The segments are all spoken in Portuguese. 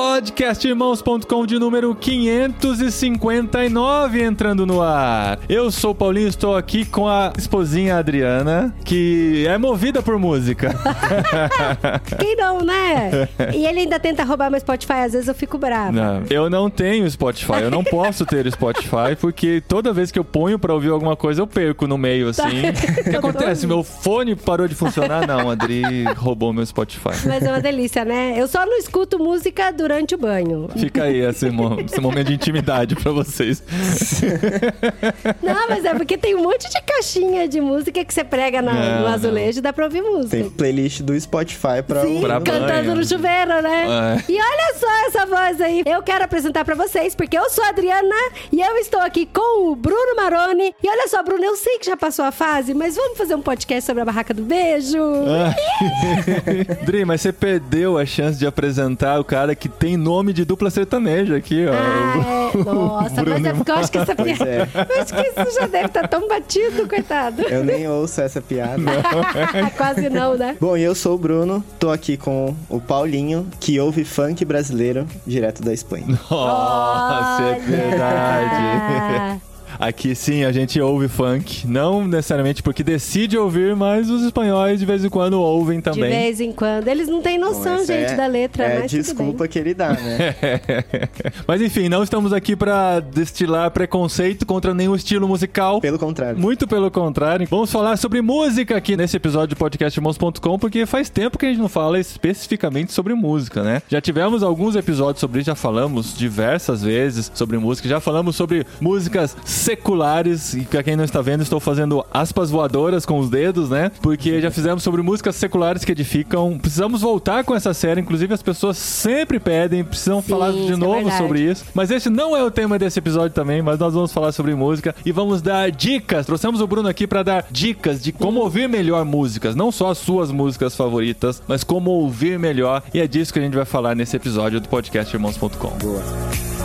Podcastirmãos.com de número 559 entrando no ar. Eu sou o Paulinho, estou aqui com a esposinha Adriana, que é movida por música. Quem não, né? E ele ainda tenta roubar meu Spotify, às vezes eu fico brava. Não, eu não tenho Spotify, eu não posso ter Spotify, porque toda vez que eu ponho pra ouvir alguma coisa, eu perco no meio, assim. O que acontece? Meu fone parou de funcionar? Não, Adri roubou meu Spotify. Mas é uma delícia, né? Eu só não escuto música durante o banho. Fica aí esse, mo- esse momento de intimidade pra vocês. Não, mas é porque tem um monte de caixinha de música que você prega na- Não, no azulejo e dá pra ouvir música. Tem playlist do Spotify pra Sim, Pra cantando banho. no chuveiro, né? É. E olha só essa voz aí. Eu quero apresentar pra vocês, porque eu sou a Adriana e eu estou aqui com o Bruno Maroni. E olha só, Bruno, eu sei que já passou a fase, mas vamos fazer um podcast sobre a barraca do beijo? Ah. Dri, mas você perdeu a chance de apresentar o cara que tem nome de dupla sertaneja aqui, ó. Ah, é. Nossa, Bruno mas é porque eu acho que essa piada. é. Eu acho que isso já deve estar tão batido, coitado. Eu nem ouço essa piada. Quase não, né? Bom, e eu sou o Bruno, tô aqui com o Paulinho, que ouve funk brasileiro direto da Espanha. Nossa, é Olha! verdade. Aqui sim, a gente ouve funk. Não necessariamente porque decide ouvir, mas os espanhóis de vez em quando ouvem De também. vez em quando. Eles não têm noção, Bom, gente, é- da letra, É mas desculpa que ele dá, né? Mas enfim, não estamos aqui pra destilar preconceito contra nenhum estilo musical. Pelo contrário. Muito pelo contrário. Vamos falar sobre música aqui nesse episódio do podcastirmãos.com, porque faz tempo que a gente não fala especificamente sobre música, né? Já tivemos alguns episódios sobre isso, já falamos diversas vezes sobre música, já falamos sobre músicas seculares, e pra quem não está vendo, estou fazendo aspas voadoras com os dedos, né? Porque já fizemos sobre músicas seculares que edificam. Precisamos voltar com essa série, inclusive as pessoas sempre pedem, precisam Sim, falar de é novo verdade. sobre isso. Mas esse não é o tema desse episódio também, mas nós vamos falar sobre música e vamos dar dicas. Trouxemos o Bruno aqui pra dar dicas de como ouvir melhor músicas, não só as suas músicas favoritas, mas como ouvir melhor. E é disso que a gente vai falar nesse episódio do podcast irmãos.com. Boa.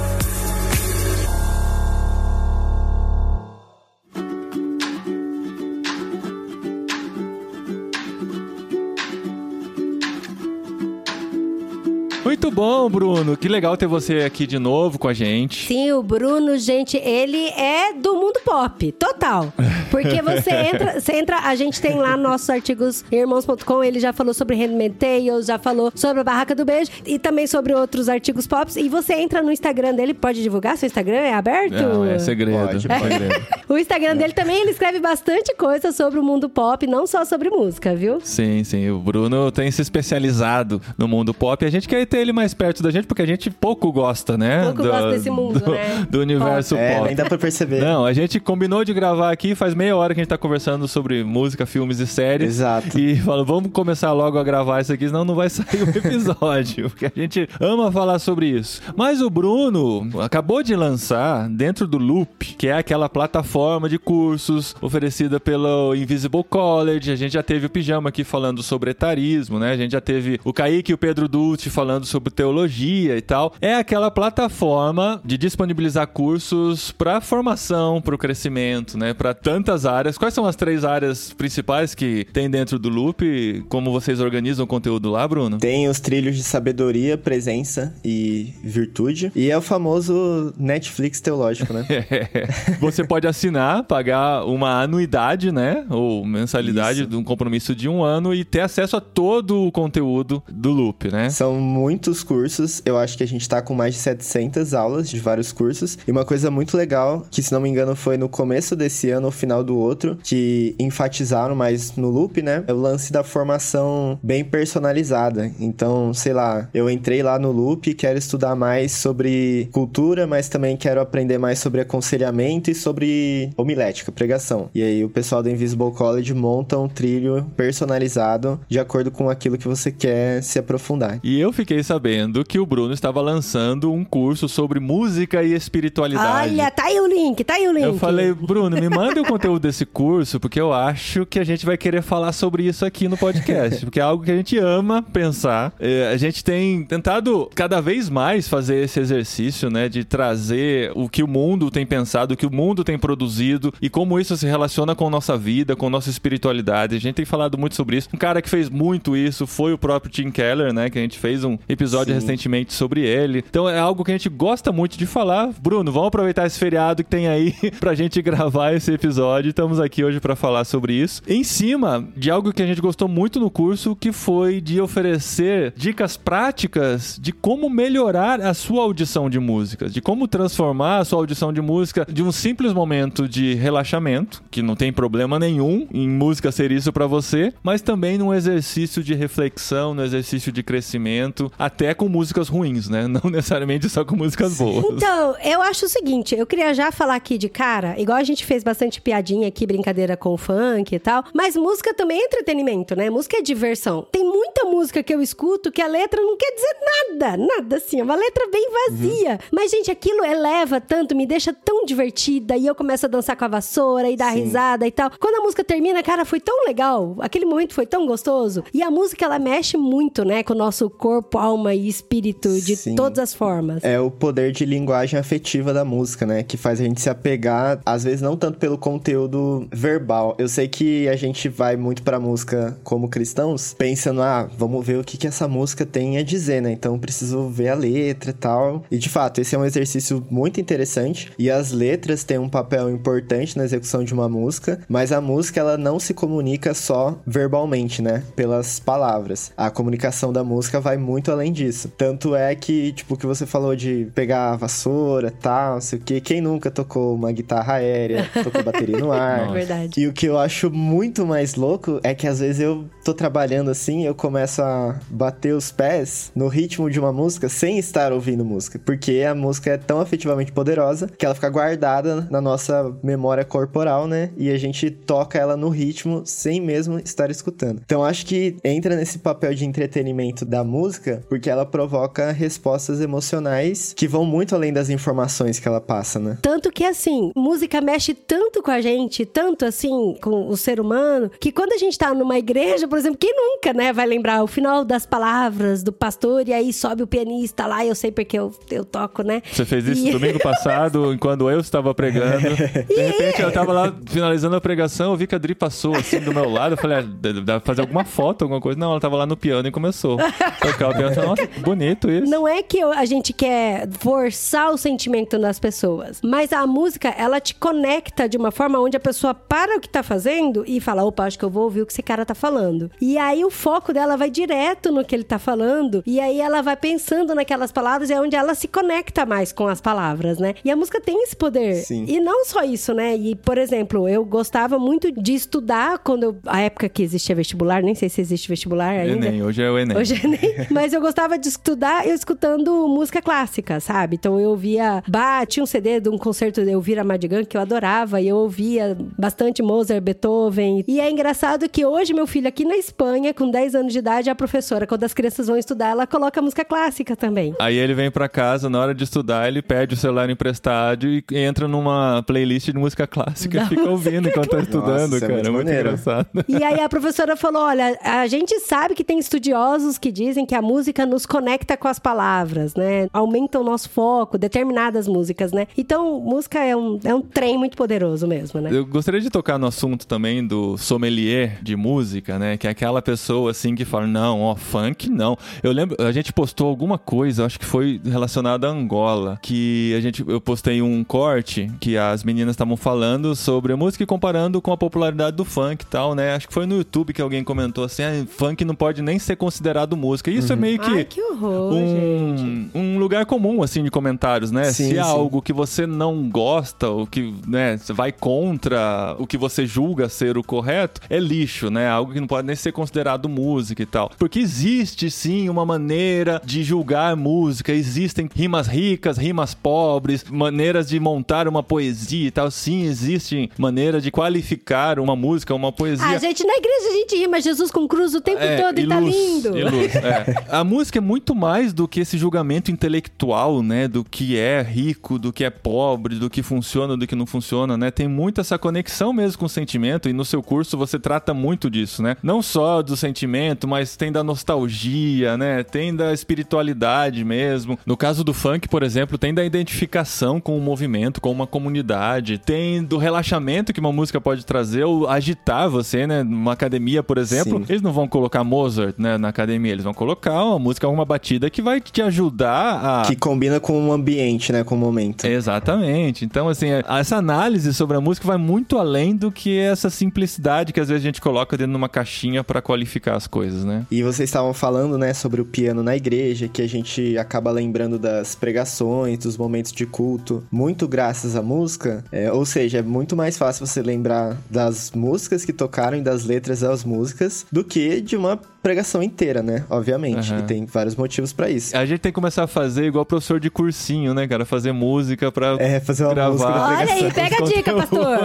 Bom, Bruno. Que legal ter você aqui de novo com a gente. Sim, o Bruno, gente, ele é do mundo pop, total. Porque você entra, você entra, a gente tem lá nossos artigos irmãos.com, ele já falou sobre Handmaid's Tale, já falou sobre a Barraca do Beijo e também sobre outros artigos pop. E você entra no Instagram dele, pode divulgar? Seu Instagram é aberto? Não, é segredo. Pode, pode. O Instagram dele também, ele escreve bastante coisa sobre o mundo pop, não só sobre música, viu? Sim, sim. O Bruno tem se especializado no mundo pop. A gente quer ter ele mais perto da gente porque a gente pouco gosta, né? Pouco gosta desse mundo, do, né? Do universo É, pop. nem dá pra perceber. Não, a gente combinou de gravar aqui faz meia hora que a gente tá conversando sobre música, filmes e séries. Exato. E falou, vamos começar logo a gravar isso aqui, senão não vai sair o episódio. porque a gente ama falar sobre isso. Mas o Bruno acabou de lançar dentro do Loop, que é aquela plataforma de cursos oferecida pelo Invisible College. A gente já teve o Pijama aqui falando sobre etarismo, né? A gente já teve o Kaique e o Pedro Dulce falando sobre teologia e tal. É aquela plataforma de disponibilizar cursos para formação, para o crescimento, né? Para tantas áreas. Quais são as três áreas principais que tem dentro do Loop? Como vocês organizam o conteúdo lá, Bruno? Tem os trilhos de sabedoria, presença e virtude. E é o famoso Netflix teológico, né? Você pode assinar, pagar uma anuidade, né? Ou mensalidade Isso. de um compromisso de um ano e ter acesso a todo o conteúdo do Loop, né? São muitos cursos. Eu acho que a gente tá com mais de 700 aulas de vários cursos. E uma coisa muito legal, que se não me engano foi no começo desse ano ou final do outro, que enfatizaram mais no loop, né? É o lance da formação bem personalizada. Então, sei lá, eu entrei lá no loop quero estudar mais sobre cultura, mas também quero aprender mais sobre aconselhamento e sobre homilética, pregação. E aí o pessoal do Invisible College monta um trilho personalizado de acordo com aquilo que você quer se aprofundar. E eu fiquei sabendo que o Bruno estava lançando um curso sobre música e espiritualidade. Olha, tá aí o link, tá aí o link. Eu falei, Bruno, me manda o conteúdo desse curso, porque eu acho que a gente vai querer falar sobre isso aqui no podcast, porque é algo que a gente ama pensar. É, a gente tem tentado cada vez mais fazer esse exercício, né, de trazer o que o mundo tem pensado, o que o mundo tem produzido e como isso se relaciona com nossa vida, com nossa espiritualidade. A gente tem falado muito sobre isso. Um cara que fez muito isso foi o próprio Tim Keller, né, que a gente fez um episódio Sim. recentemente sobre ele. Então é algo que a gente gosta muito de falar. Bruno, vamos aproveitar esse feriado que tem aí pra gente gravar esse episódio. Estamos aqui hoje pra falar sobre isso. Em cima de algo que a gente gostou muito no curso, que foi de oferecer dicas práticas de como melhorar a sua audição de músicas, de como transformar a sua audição de música de um simples momento de relaxamento, que não tem problema nenhum em música ser isso pra você, mas também num exercício de reflexão, no exercício de crescimento, até com músicas ruins, né? Não necessariamente só com músicas boas. Então, eu acho o seguinte, eu queria já falar aqui de cara, igual a gente fez bastante piadinha aqui, brincadeira com o funk e tal, mas música também é entretenimento, né? Música é diversão. Tem muita música que eu escuto que a letra não quer dizer nada, nada assim, é uma letra bem vazia. Mas, gente, aquilo eleva tanto, me deixa tão divertida e eu começo a dançar com a vassoura e dar Sim. risada e tal. Quando a música termina, cara, foi tão legal, aquele momento foi tão gostoso. E a música, ela mexe muito, né, com o nosso corpo, alma e espírito de Sim. todas as formas. É o poder de linguagem afetiva da música, né? Que faz a gente se apegar, às vezes não tanto pelo conteúdo verbal. Eu sei que a gente vai muito pra música como cristãos, pensando, ah, vamos ver o que, que essa música tem a dizer, né? Então preciso ver a letra e tal. E de fato, esse é um exercício muito interessante. E as letras têm um papel importante na execução de uma música, mas a música ela não se comunica só verbalmente, né? Pelas palavras. A comunicação da música vai muito além disso. Tanto é que, tipo, o que você falou de pegar a vassoura e tal, não sei o que. Quem nunca tocou uma guitarra aérea, tocou bateria no ar? É verdade. E o que eu acho muito mais louco é que às vezes eu tô trabalhando assim, eu começo a bater os pés no ritmo de uma música sem estar ouvindo música. Porque a música é tão afetivamente poderosa que ela fica guardada na nossa memória corporal, né? E a gente toca ela no ritmo sem mesmo estar escutando. Então acho que entra nesse papel de entretenimento da música porque ela provoca respostas emocionais que vão muito além das informações que ela passa, né? Tanto que, assim, música mexe tanto com a gente, tanto assim, com o ser humano, que quando a gente tá numa igreja, por exemplo, quem nunca, né, vai lembrar o final das palavras do pastor e aí sobe o pianista lá, eu sei porque eu, eu toco, né? Você fez isso E- domingo passado, enquanto eu estava pregando. De repente, eu tava lá finalizando a pregação, eu vi que a Dri passou assim do meu lado. Eu falei, ah, deve deve fazer alguma foto, alguma coisa. Não, ela tava lá no piano e começou. Tocar o piano. Nossa, bonito isso. Não é que a gente quer forçar o sentimento nas pessoas, mas a música, ela te conecta de uma forma onde a pessoa para o que tá fazendo e fala: opa, acho que eu vou ouvir o que esse cara tá falando. E aí o foco dela vai direto no que ele tá falando, e aí ela vai pensando naquelas palavras, e é onde ela se conecta mais com as palavras, né? E a música tem esse poder. Sim. E não só isso, né? E, por exemplo, eu gostava muito de estudar quando eu, a época que existia vestibular, nem sei se existe vestibular ainda. Enem, hoje é o Enem. Hoje é nem. Mas eu gostava de estudar eu escutando música clássica, sabe? Então eu ouvia. Bah, tinha um CD de um concerto de Elvira Madigan que eu adorava. E eu ouvia bastante Mozart, Beethoven. E é engraçado que hoje meu filho aqui na Espanha, com 10 anos de idade, a professora, quando as crianças vão estudar, ela coloca música clássica também. Aí ele vem pra casa, na hora de estudar, ele pede o celular emprestado e entra numa playlist de música clássica e fica ouvindo enquanto tá estudando, Nossa, é cara. muito É muito maneiro. engraçado. E aí a professora falou: olha, a gente sabe que tem estudiosos que dizem que a música nos conecta com as palavras, né? Aumenta o nosso foco, determinadas músicas, né? Então, música é um, é um trem muito poderoso mesmo, né? Eu gostaria de tocar no assunto também do sommelier de música, né? Que é aquela pessoa assim que fala: não, ó, funk não. Eu lembro, a gente postou alguma coisa, acho que foi relacionada a Angola, que a gente, eu postei um corte que as meninas estavam falando sobre a música e comparando com a popularidade do funk e tal, né? Acho que foi no YouTube que alguém comentou assim: ah, funk não pode nem ser considerado música. E isso é meio que. Ai, que horror, gente. um, um lugar comum, assim, de comentários, né? Sim, Se é sim. algo que você não gosta, ou que, né, vai contra o que você julga ser o correto, é lixo, né? Algo que não pode nem ser considerado música e tal. Porque existe, sim, uma maneira de julgar música, existem rimas ricas, rimas pobres, maneiras de montar uma poesia e tal. Sim, existe maneira de qualificar uma música, uma poesia. A gente na igreja a gente rima Jesus com cruz o tempo É, todo e, tá luz, lindo. e luz, é. A música é muito mais do que esse julgamento intelectual, né? Do que é rico, do que é pobre, do que funciona, do que não funciona, né? Tem muito essa conexão mesmo com o sentimento e no seu curso você trata muito disso, né? Não só do sentimento, mas tem da nostalgia, né? Tem da espiritualidade mesmo. No caso do funk, por exemplo, tem da identificação com o movimento, com uma comunidade, tem do relaxamento que uma música pode trazer ou agitar você, né? Numa academia, por exemplo, Sim. eles não vão colocar Mozart, né, na academia, eles vão colocar uma música, uma batida que vai te ajudar a Que combina com o ambiente, né? Com o momento. Exatamente. Então, assim, essa análise sobre a música vai muito além do que essa simplicidade que às vezes a gente coloca dentro de uma caixinha pra qualificar as coisas, né? E vocês estavam falando, né, sobre o piano na igreja, que a gente acaba lembrando das pregações, dos momentos de culto, muito graças à música. É, ou seja, é muito mais fácil você lembrar das músicas que tocaram e das letras das músicas do que de uma pregação inteira, né? Obviamente. Aham. E tem vários motivos pra isso. A gente tem que começar a fazer igual professor de cursinho, né, cara? Fazer música pra. É, fazer uma Gravar. música Olha aí, pega a dica, pastor.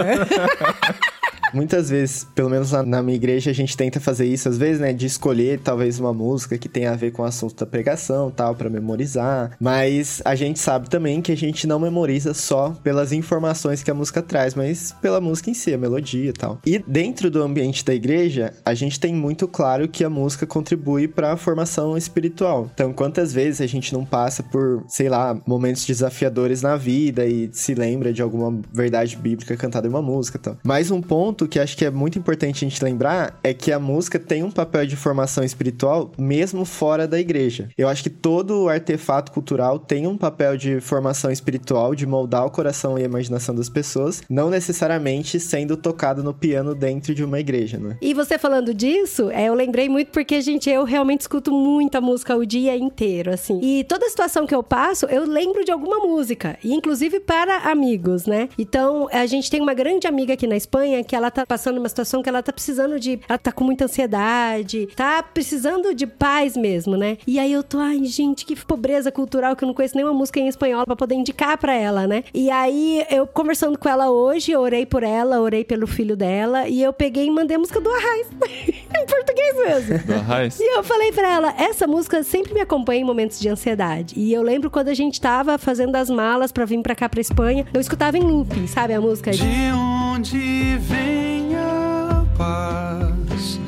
Muitas vezes, pelo menos na minha igreja, a gente tenta fazer isso, às vezes, né? De escolher talvez uma música que tenha a ver com o assunto da pregação tal, pra memorizar. Mas a gente sabe também que a gente não memoriza só pelas informações que a música traz, mas pela música em si, a melodia e tal. E dentro do ambiente da igreja, a gente tem muito claro que a música contribui pra formação espiritual. Então, quantas vezes a gente não passa por, sei lá, momentos desafiadores na vida e se lembra de alguma verdade bíblica cantada em uma música tal. Mais um ponto que acho que é muito importante a gente lembrar é que a música tem um papel de formação espiritual mesmo fora da igreja. Eu acho que todo artefato cultural tem um papel de formação espiritual, de moldar o coração e a imaginação das pessoas, não necessariamente sendo tocado no piano dentro de uma igreja, né? E você falando disso, é, eu lembrei muito porque, gente, eu realmente escuto muita música o dia inteiro, assim. E toda situação que eu passo, eu lembro de alguma música. Inclusive para amigos, né? Então, a gente tem uma grande amiga aqui na Espanha que ela tá passando uma situação que ela tá precisando de. Ela tá com muita ansiedade, tá precisando de paz mesmo, né? E aí eu tô, ai, gente, que pobreza cultural que eu não conheço nenhuma música em espanhol pra poder indicar pra ela, né? E aí eu conversando com ela hoje, eu orei por ela, orei pelo filho dela, e eu peguei e mandei a música do Arraiz. em português mesmo. Do Arraiz. E eu falei pra ela, essa música sempre me acompanha em momentos de ansiedade. E eu lembro quando a gente tava fazendo as malas pra vir pra cá, pra Espanha, eu escutava em loop, sabe a música? De onde vem a paz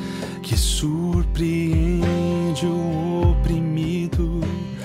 que surpreende?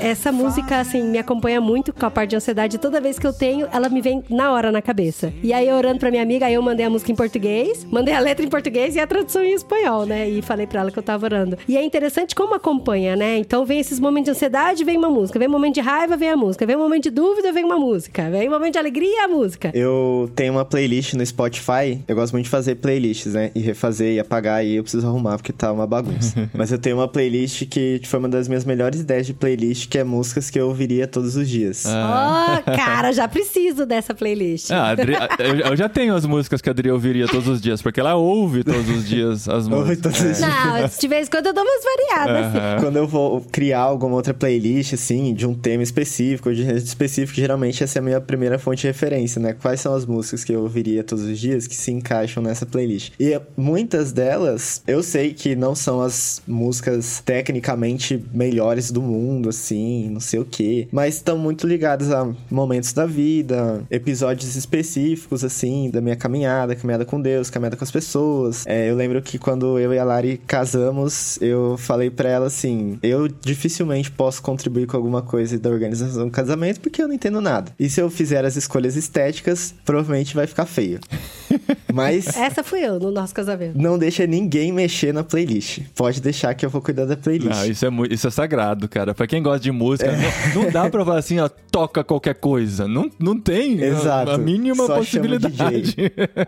Essa música, assim, me acompanha muito com a parte de ansiedade. Toda vez que eu tenho, ela me vem na hora na cabeça. E aí, orando pra minha amiga, aí eu mandei a música em português, mandei a letra em português e a tradução em espanhol, né? E falei pra ela que eu tava orando. E é interessante como acompanha, né? Então, vem esses momentos de ansiedade, vem uma música. Vem um momento de raiva, vem a música. Vem um momento de dúvida, vem uma música. Vem um momento de alegria, a música. Eu tenho uma playlist no Spotify. Eu gosto muito de fazer playlists, né? E refazer e apagar e eu preciso arrumar porque tá uma bagunça. Mas eu tenho uma playlist que foi uma das minhas melhores ideias de playlist, que é músicas que eu ouviria todos os dias. Ah. Oh, cara, já preciso dessa playlist. Ah, Adri- eu, eu já tenho as músicas que a Adri ouviria todos os dias, porque ela ouve todos os dias as Ouve músicas. todos os dias. Não, de vez em quando eu dou umas variadas, assim. Quando eu vou criar alguma outra playlist, assim, de um tema específico, de gênero específico, geralmente essa é a minha primeira fonte de referência, né? Quais são as músicas que eu ouviria todos os dias que se encaixam nessa playlist? E muitas delas, eu sei que não são as músicas tecnicamente melhores do mundo, assim, não sei o quê, mas estão muito ligadas a momentos da vida, episódios específicos, assim, da minha caminhada, caminhada com Deus, caminhada com as pessoas. É, eu lembro que quando eu e a Lari casamos, eu falei pra ela assim: eu dificilmente posso contribuir com alguma coisa da organização do casamento porque eu não entendo nada. E se eu fizer as escolhas estéticas, provavelmente vai ficar feio. Mas. Essa fui eu no nosso casamento. Não deixa ninguém mexer na playlist. Pode deixar que eu vou cuidar da playlist. Não, isso é, muito, isso é sagrado, cara. Pra quem gosta de música, É. não, não dá pra falar assim, ó, toca qualquer coisa. Não, não tem a- Exato. a mínima Só possibilidade.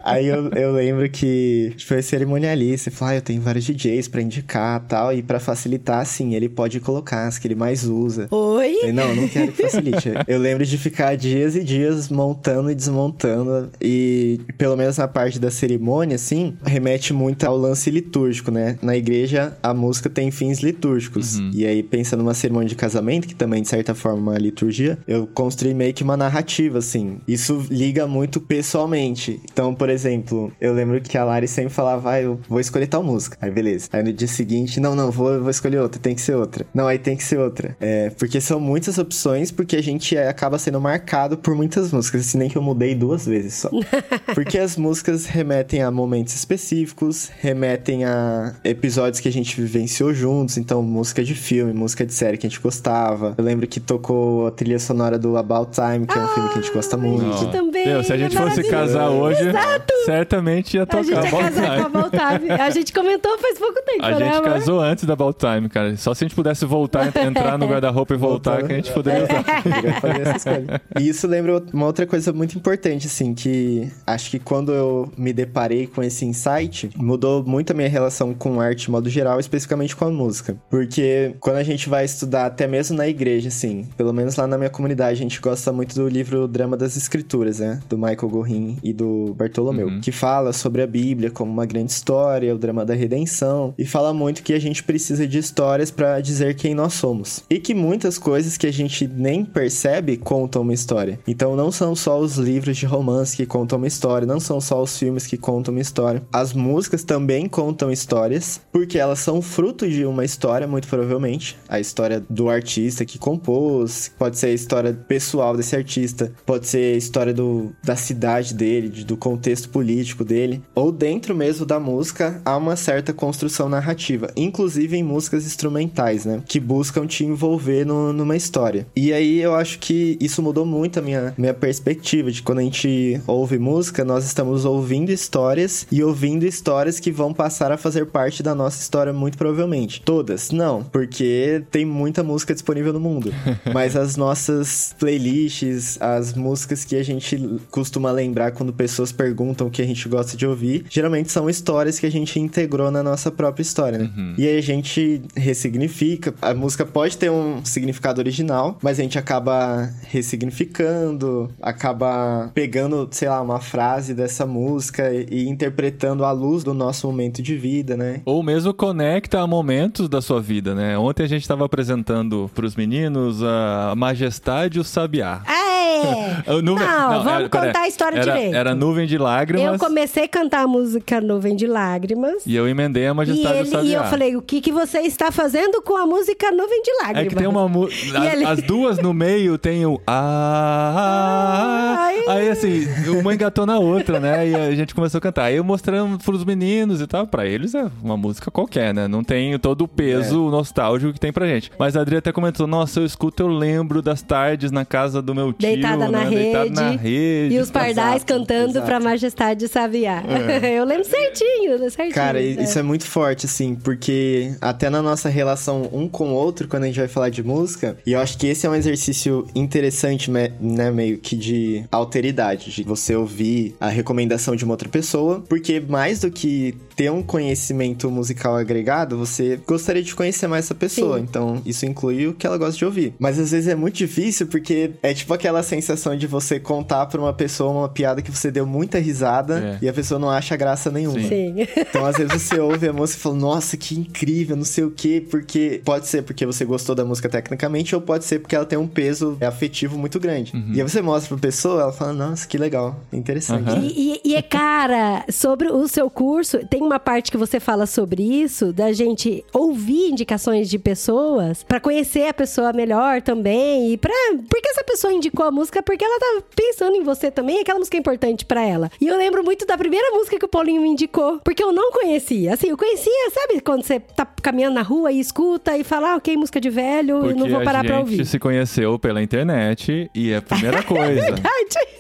Aí eu, eu lembro que foi cerimonialista, ele falou, ah, eu tenho vários DJs pra indicar tal, e pra facilitar, assim, ele pode colocar as que ele mais usa. Oi? Falei, não, não quero que facilite. Eu lembro de ficar dias e dias montando e desmontando, e pelo menos menos na parte da cerimônia, assim, remete muito ao lance litúrgico, né? Na igreja, a música tem fins litúrgicos. E aí, pensando numa cerimônia de casamento, que também, de certa forma, é uma liturgia, eu construí meio que uma narrativa, assim. Isso liga muito pessoalmente. Então, por exemplo, eu lembro que a Lari sempre falava, ah, eu vou escolher tal música. Aí, beleza. Aí no dia seguinte, não, não, vou, vou escolher outra, tem que ser outra. Não, aí tem que ser outra. É, porque são muitas opções, porque a gente é, acaba sendo marcado por muitas músicas, assim, nem que eu mudei duas vezes só. porque as músicas remetem a momentos específicos, remetem a episódios que a gente vivenciou juntos, então música de filme, música de série que a gente gostava. Eu lembro que tocou a trilha sonora do About Time, que é um filme que a gente gosta muito. gente também. Meu, se a é gente fosse maravilhoso. casar hoje, Exato. certamente ia A tocar gente ia About casar com a. About Time. A gente comentou faz pouco tempo, A né, gente amor? casou antes da About Time, cara. Só se a gente pudesse voltar, entrar no guarda-roupa e voltar, que a gente poderia usar. E isso lembra uma outra coisa muito importante, assim, que acho que quando eu me deparei com esse insight, mudou muito a minha relação com arte de modo geral, especificamente com a música. Porque quando a gente vai estudar, até mesmo na igreja, assim, pelo menos lá na minha comunidade, a gente gosta muito do livro Drama das Escrituras, né? Do Michael Gorin e do Bartolomeu, que fala sobre a Bíblia como uma grande história, o drama da redenção, e fala muito que a gente precisa de histórias pra dizer quem nós somos. E que muitas coisas que a gente nem percebe contam uma história. Então não são só os livros de romance que contam uma história, não são só os filmes que contam uma história. As músicas também contam histórias, porque elas são fruto de uma história, muito provavelmente. A história do artista que compôs, pode ser a história pessoal desse artista, pode ser a história do, da cidade dele, de- do contexto político dele, ou dentro mesmo da música há uma certa construção narrativa, inclusive em músicas instrumentais, né? Que buscam te envolver no- numa história. E aí eu acho que isso mudou muito a minha, minha perspectiva de quando a gente ouve música, nós estamos ouvindo histórias e ouvindo histórias que vão passar a fazer parte da nossa história muito provavelmente. Todas? Não, porque tem muita música disponível no mundo. Mas as nossas playlists, as músicas que a gente costuma lembrar quando pessoas perguntam o que a gente gosta de ouvir, geralmente são histórias que a gente integrou na nossa própria história, né? E aí a gente ressignifica. A música pode ter um significado original, mas a gente acaba ressignificando, acaba pegando, sei lá, uma frase dessa música e, e interpretando à luz do nosso momento de vida, né? Ou mesmo conecta a momentos da sua vida, né? Ontem a gente estava apresentando pros meninos a Majestade e o Sabiá. É! Nuvem- Não, vamos era- pera- contar a história era, direito. Era Nuvem de Lágrimas Eu comecei a cantar a música Nuvem de Lágrimas. e eu emendei a Majestade e ele, Sabiá. e eu falei, o que, que você está fazendo com a música Nuvem de Lágrimas? É que tem uma música. ele- As duas no meio tem o. Ah, ah, ah. Ai. Aí assim, uma engatou na outra, né? E a gente começou a cantar. Aí eu mostrando pros meninos e tal. Pra eles é uma música qualquer, né? Não tem todo o peso É. nostálgico que tem pra gente. Mas a Adri até comentou: Nossa, eu escuto, eu lembro das tardes na casa do meu tio. Deitada na, né? rede, Deitada na rede. E os pardais Exato, cantando exato. pra Majestade Sabiá. eu lembro certinho, certinho. Cara, né? isso é muito forte, assim, porque até na nossa relação um com o outro, quando a gente vai falar de música, e eu acho que esse é um exercício interessante, né, meio que de alteridade, de você ouvir a recomendação de uma outra pessoa, porque mais do que ter um conhecimento musical agregado, você gostaria de conhecer mais essa pessoa, Sim. então isso inclui o que ela gosta de ouvir. Mas às vezes é muito difícil, porque é tipo aquela sensação de você contar pra uma pessoa uma piada que você deu muita risada É. e a pessoa não acha graça nenhuma. Sim. Então, às vezes você ouve a música e fala, nossa, que incrível, não sei o quê, porque pode ser porque você gostou da música tecnicamente, ou pode ser porque ela tem um peso afetivo muito grande. E aí você mostra pra pessoa, ela fala, nossa, que legal, interessante. Aham. E, e- e é, cara, sobre o seu curso, tem uma parte que você fala sobre isso, da gente ouvir indicações de pessoas pra conhecer a pessoa melhor também. E pra. Porque essa pessoa indicou a música porque ela tá pensando em você também, e aquela música é importante pra ela. E eu lembro muito da primeira música que o Paulinho me indicou, porque eu não conhecia. Assim, eu conhecia, sabe, quando você tá caminhando na rua e escuta e fala, ah, ok, música de velho, eu Porque não vou parar a pra gente ouvir. se conheceu pela internet e a primeira coisa. Verdade.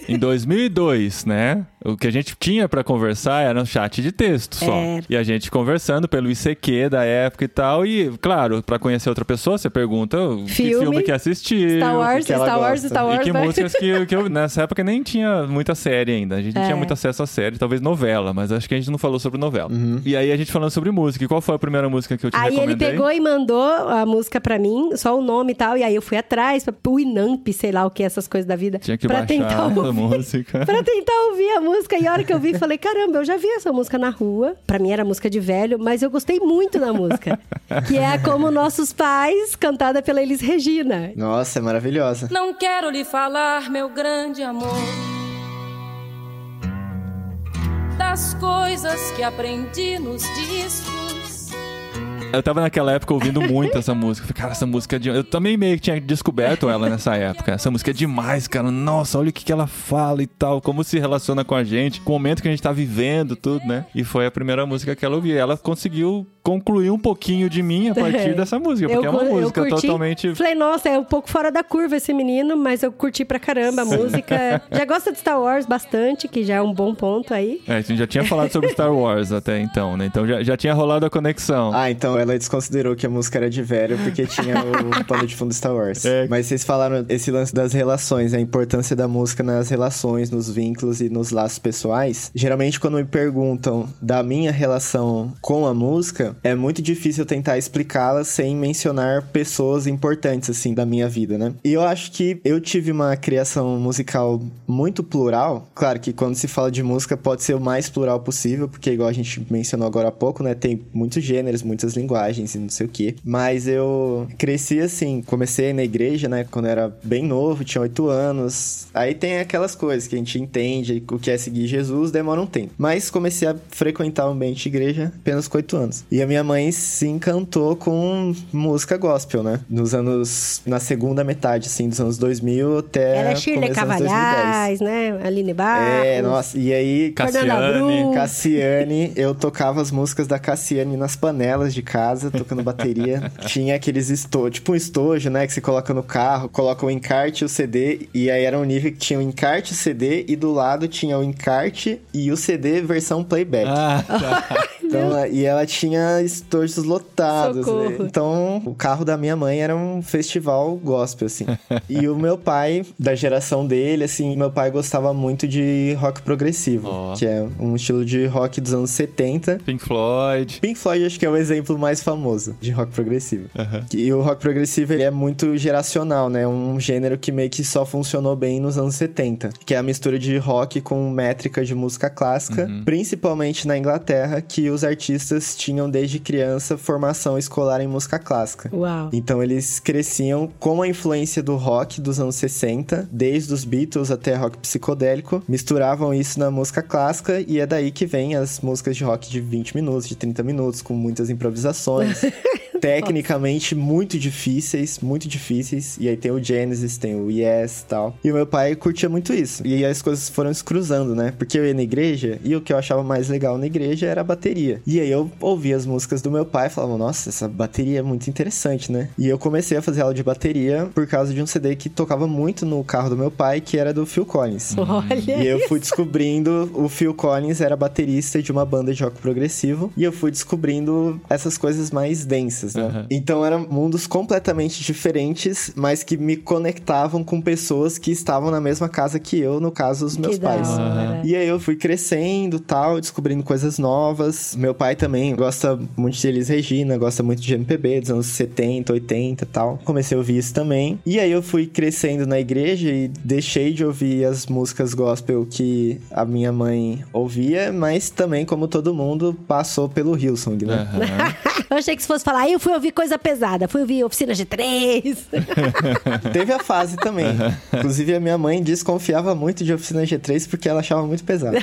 Em 2002, né? O que a gente tinha pra conversar era um chat de texto só. Era. E a gente conversando pelo ICQ da época e tal. E, claro, pra conhecer outra pessoa, você pergunta o que Filme, filme que assistiu. Star Wars, que Star Wars, gosta. Star Wars. E que vai. músicas que, que eu, nessa época, nem tinha muita série ainda. A gente não É. tinha muito acesso a série, talvez novela, mas acho que a gente não falou sobre novela. E aí a gente falando sobre música. E qual foi a primeira música que eu te Aí ele recomendei? pegou e mandou a música pra mim, só o nome e tal, e aí eu fui atrás, pra- o Inamp, sei lá o que, essas coisas da vida. Tinha que pra baixar tentar ouvir, música. Pra tentar ouvir a música e a hora que eu vi, falei, caramba, eu já vi essa música na rua. Pra mim era música de velho, mas eu gostei muito da música. que é Como Nossos Pais, cantada pela Elis Regina. Nossa, é maravilhosa. Não quero lhe falar, meu grande amor, das coisas que aprendi nos discos. Eu tava naquela época ouvindo muito essa música. Falei, cara, essa música é de... Eu também meio que tinha descoberto ela nessa época. Essa música é demais, cara. Nossa, olha o que, que ela fala e tal. Como se relaciona com a gente. Com o momento que a gente tá vivendo, tudo, né? E foi a primeira música que ela ouviu. Ela conseguiu concluir um pouquinho de mim a partir dessa música. Porque é uma eu música curti, totalmente... Falei, nossa, é um pouco fora da curva esse menino, mas eu curti pra caramba a música. já gosta de Star Wars bastante, que já é um bom ponto aí. É, a gente já tinha falado sobre Star Wars até então, né? Então já, já tinha rolado a conexão. Ah, então ela desconsiderou que a música era de velho porque tinha o pano de fundo Star Wars. É. Mas vocês falaram esse lance das relações, a importância da música nas relações, nos vínculos e nos laços pessoais. Geralmente, quando me perguntam da minha relação com a música, é muito difícil tentar explicá-la sem mencionar pessoas importantes, assim, da minha vida, né? E eu acho que eu tive uma criação musical muito plural. Claro que quando se fala de música pode ser o mais plural possível, porque igual a gente mencionou agora há pouco, né? Tem muitos gêneros, muitas linguagens e não sei o quê. Mas eu cresci assim, comecei na igreja, né? Quando eu era bem novo, tinha oito anos. Aí tem aquelas coisas que a gente entende, o que é seguir Jesus demora um tempo. Mas comecei a frequentar o ambiente de igreja apenas com oito anos. E a minha mãe se encantou com música gospel, né? Nos anos... Na segunda metade, assim, dos anos 2000 até Era Shirley anos 2010. Cavalhais, né? Aline Barros. É, nossa, e aí Cassiane. Cassiane, eu tocava as músicas da Cassiane nas panelas de casa, tocando bateria. Tinha aqueles estojos, tipo um estojo, né? Que você coloca no carro, coloca o encarte e o CD. E aí era um nível que tinha o encarte e o CD, e do lado tinha o encarte e o CD versão playback. Ah, tá. Então, e ela tinha estojos lotados, né? Então, o carro da minha mãe era um festival gospel, assim. e o meu pai, da geração dele, assim, meu pai gostava muito de rock progressivo, Ó. que é um estilo de rock dos anos 70. Pink Floyd. Pink Floyd acho que é o exemplo mais famoso de rock progressivo. Aham. E o rock progressivo ele é muito geracional, né? Um gênero que meio que só funcionou bem nos anos 70, que é a mistura de rock com métrica de música clássica, principalmente na Inglaterra, que os artistas tinham desde criança formação escolar em música clássica. Uau. Então eles cresciam com a influência do rock dos anos 60, desde os Beatles até rock psicodélico, misturavam isso na música clássica e é daí que vem as músicas de rock de 20 minutos, de 30 minutos, com muitas improvisações. Tecnicamente muito difíceis, muito difíceis. E aí tem o Genesis, tem o Yes e tal. E o meu pai curtia muito isso. E aí as coisas foram se cruzando, né? Porque eu ia na igreja e o que eu achava mais legal na igreja era a bateria. E aí eu ouvia as músicas do meu pai e falava, nossa, essa bateria é muito interessante, né? E eu comecei a fazer aula de bateria por causa de um CD que tocava muito no carro do meu pai, que era do Phil Collins. Olha E eu isso. fui descobrindo, o Phil Collins era baterista de uma banda de rock progressivo, e eu fui descobrindo essas coisas mais densas, né? Aham. Então eram mundos completamente diferentes, mas que me conectavam com pessoas que estavam na mesma casa que eu, no caso, os meus Que pais. hora. E aí eu fui crescendo tal, descobrindo coisas novas. Meu pai também gosta muito de Elis Regina, gosta muito de MPB dos anos 70, 80 e tal. Comecei a ouvir isso também. E aí eu fui crescendo na igreja e deixei de ouvir as músicas gospel que a minha mãe ouvia, mas também, como todo mundo, passou pelo Hillsong, né? Aham. Eu achei que se fosse falar, "Aí eu fui ouvir coisa pesada, fui ouvir Oficina G3. Teve a fase também. Inclusive, a minha mãe desconfiava muito de Oficina G3 porque ela achava muito pesado.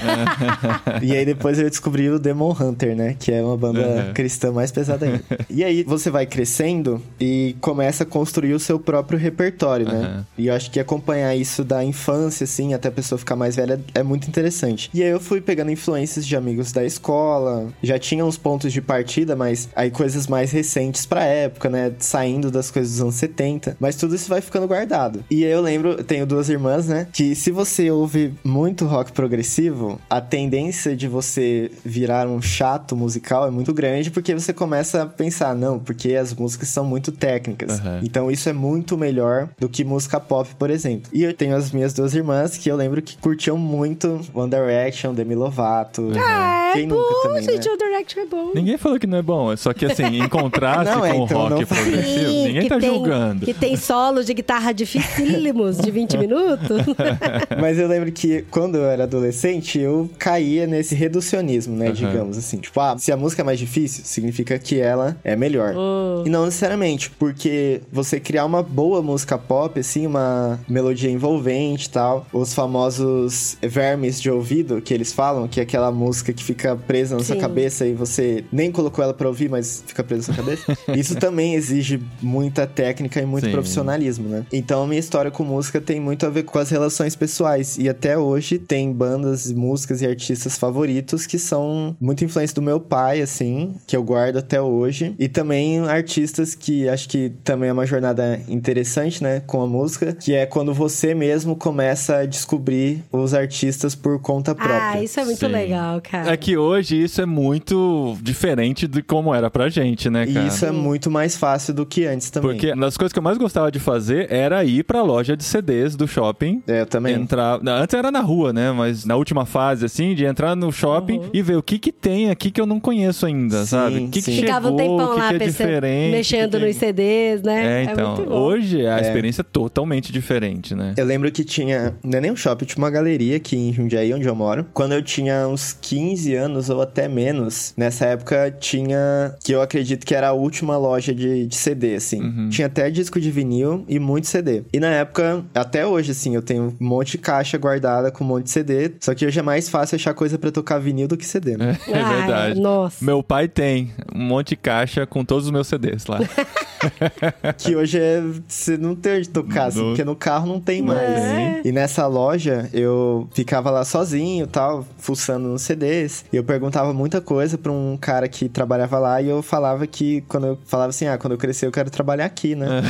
e aí depois eu descobri o Demon Hunter, né? Que é uma banda Uhum. cristã mais pesada ainda. E aí você vai crescendo e começa a construir o seu próprio repertório, né? Uhum. E eu acho que acompanhar isso da infância, assim, até a pessoa ficar mais velha, é muito interessante. E aí eu fui pegando influências de amigos da escola, já tinha uns pontos de partida, mas aí coisas mais recentes pra época, né? Saindo das coisas dos anos 70. Mas tudo isso vai ficando guardado. E aí eu lembro, tenho duas irmãs, né? Que se você ouve muito rock progressivo, a tendência de você virar um chato musical é muito grande, porque você começa a pensar, não, porque as músicas são muito técnicas. Aham. Então isso é muito melhor do que música pop, por exemplo. E eu tenho as minhas duas irmãs que eu lembro que curtiam muito One Direction, Demi Lovato. Ah, é Quem bom, também, gente, né? o Direction é bom. Ninguém falou que não é bom, só que assim, em contraste Não, é, o então rock não fala. progressivo, ninguém que tá tem, julgando. Que tem solos de guitarra dificílimos de 20 minutos. Mas eu lembro que quando eu era adolescente, eu caía nesse reducionismo, né? Aham. Digamos assim. Tipo, ah, se a música é mais difícil, significa que ela é melhor. Hum. E não necessariamente, porque você criar uma boa música pop, assim, uma melodia envolvente e tal, os famosos vermes de ouvido que eles falam, que é aquela música que fica presa na sua Sim. cabeça e você nem colocou ela pra ouvir, mas fica presa na sua cabeça. Isso também exige muita técnica e muito Sim. profissionalismo, né? Então a minha história com música tem muito a ver com as relações pessoais. E até hoje tem bandas, músicas e artistas favoritos que são muito influência do meu pai, assim, que eu guardo até hoje. E também artistas que acho que também é uma jornada interessante, né, com a música, que é quando você mesmo começa a descobrir os artistas por conta própria. ah, isso é muito Sim. legal, cara. É que hoje isso é muito diferente de como era pra gente, né, cara? E isso é muito mais fácil do que antes também. Porque uma das coisas que eu mais gostava de fazer era ir pra loja de CDs do shopping. É, eu também. Entrar. Antes era na rua, né? Mas na última fase, assim, de entrar no shopping e ver o que que tem aqui que eu não conheço ainda, Sim, sabe? O que, que chegou, Ficava um tempão o que, lá que é pensando- diferente. mexendo que nos que- CDs, né? É, então. muito bom. hoje a experiência é totalmente diferente, né? Eu lembro que tinha, não é nem um shopping, tinha uma galeria aqui em Jundiaí, onde eu moro. Quando eu tinha uns 15 anos ou até menos, nessa época tinha, que eu acredito que era a última loja de, de CD, assim. Uhum. Tinha até disco de vinil e muito CD. E na época, até hoje, assim, eu tenho um monte de caixa guardada com um monte de CD. Só que hoje é mais fácil achar coisa pra tocar vinil do que CD, né? É Ai, verdade. Nossa. Meu pai tem um monte de caixa com todos os meus CDs lá. que hoje é, você não tem onde tocar, assim, porque no carro não tem mais. É. E nessa loja, eu ficava lá sozinho e tal, fuçando nos CDs. E eu perguntava muita coisa pra um cara que trabalhava lá. E eu falava que, quando eu falava assim, ah, quando eu crescer eu quero trabalhar aqui, né?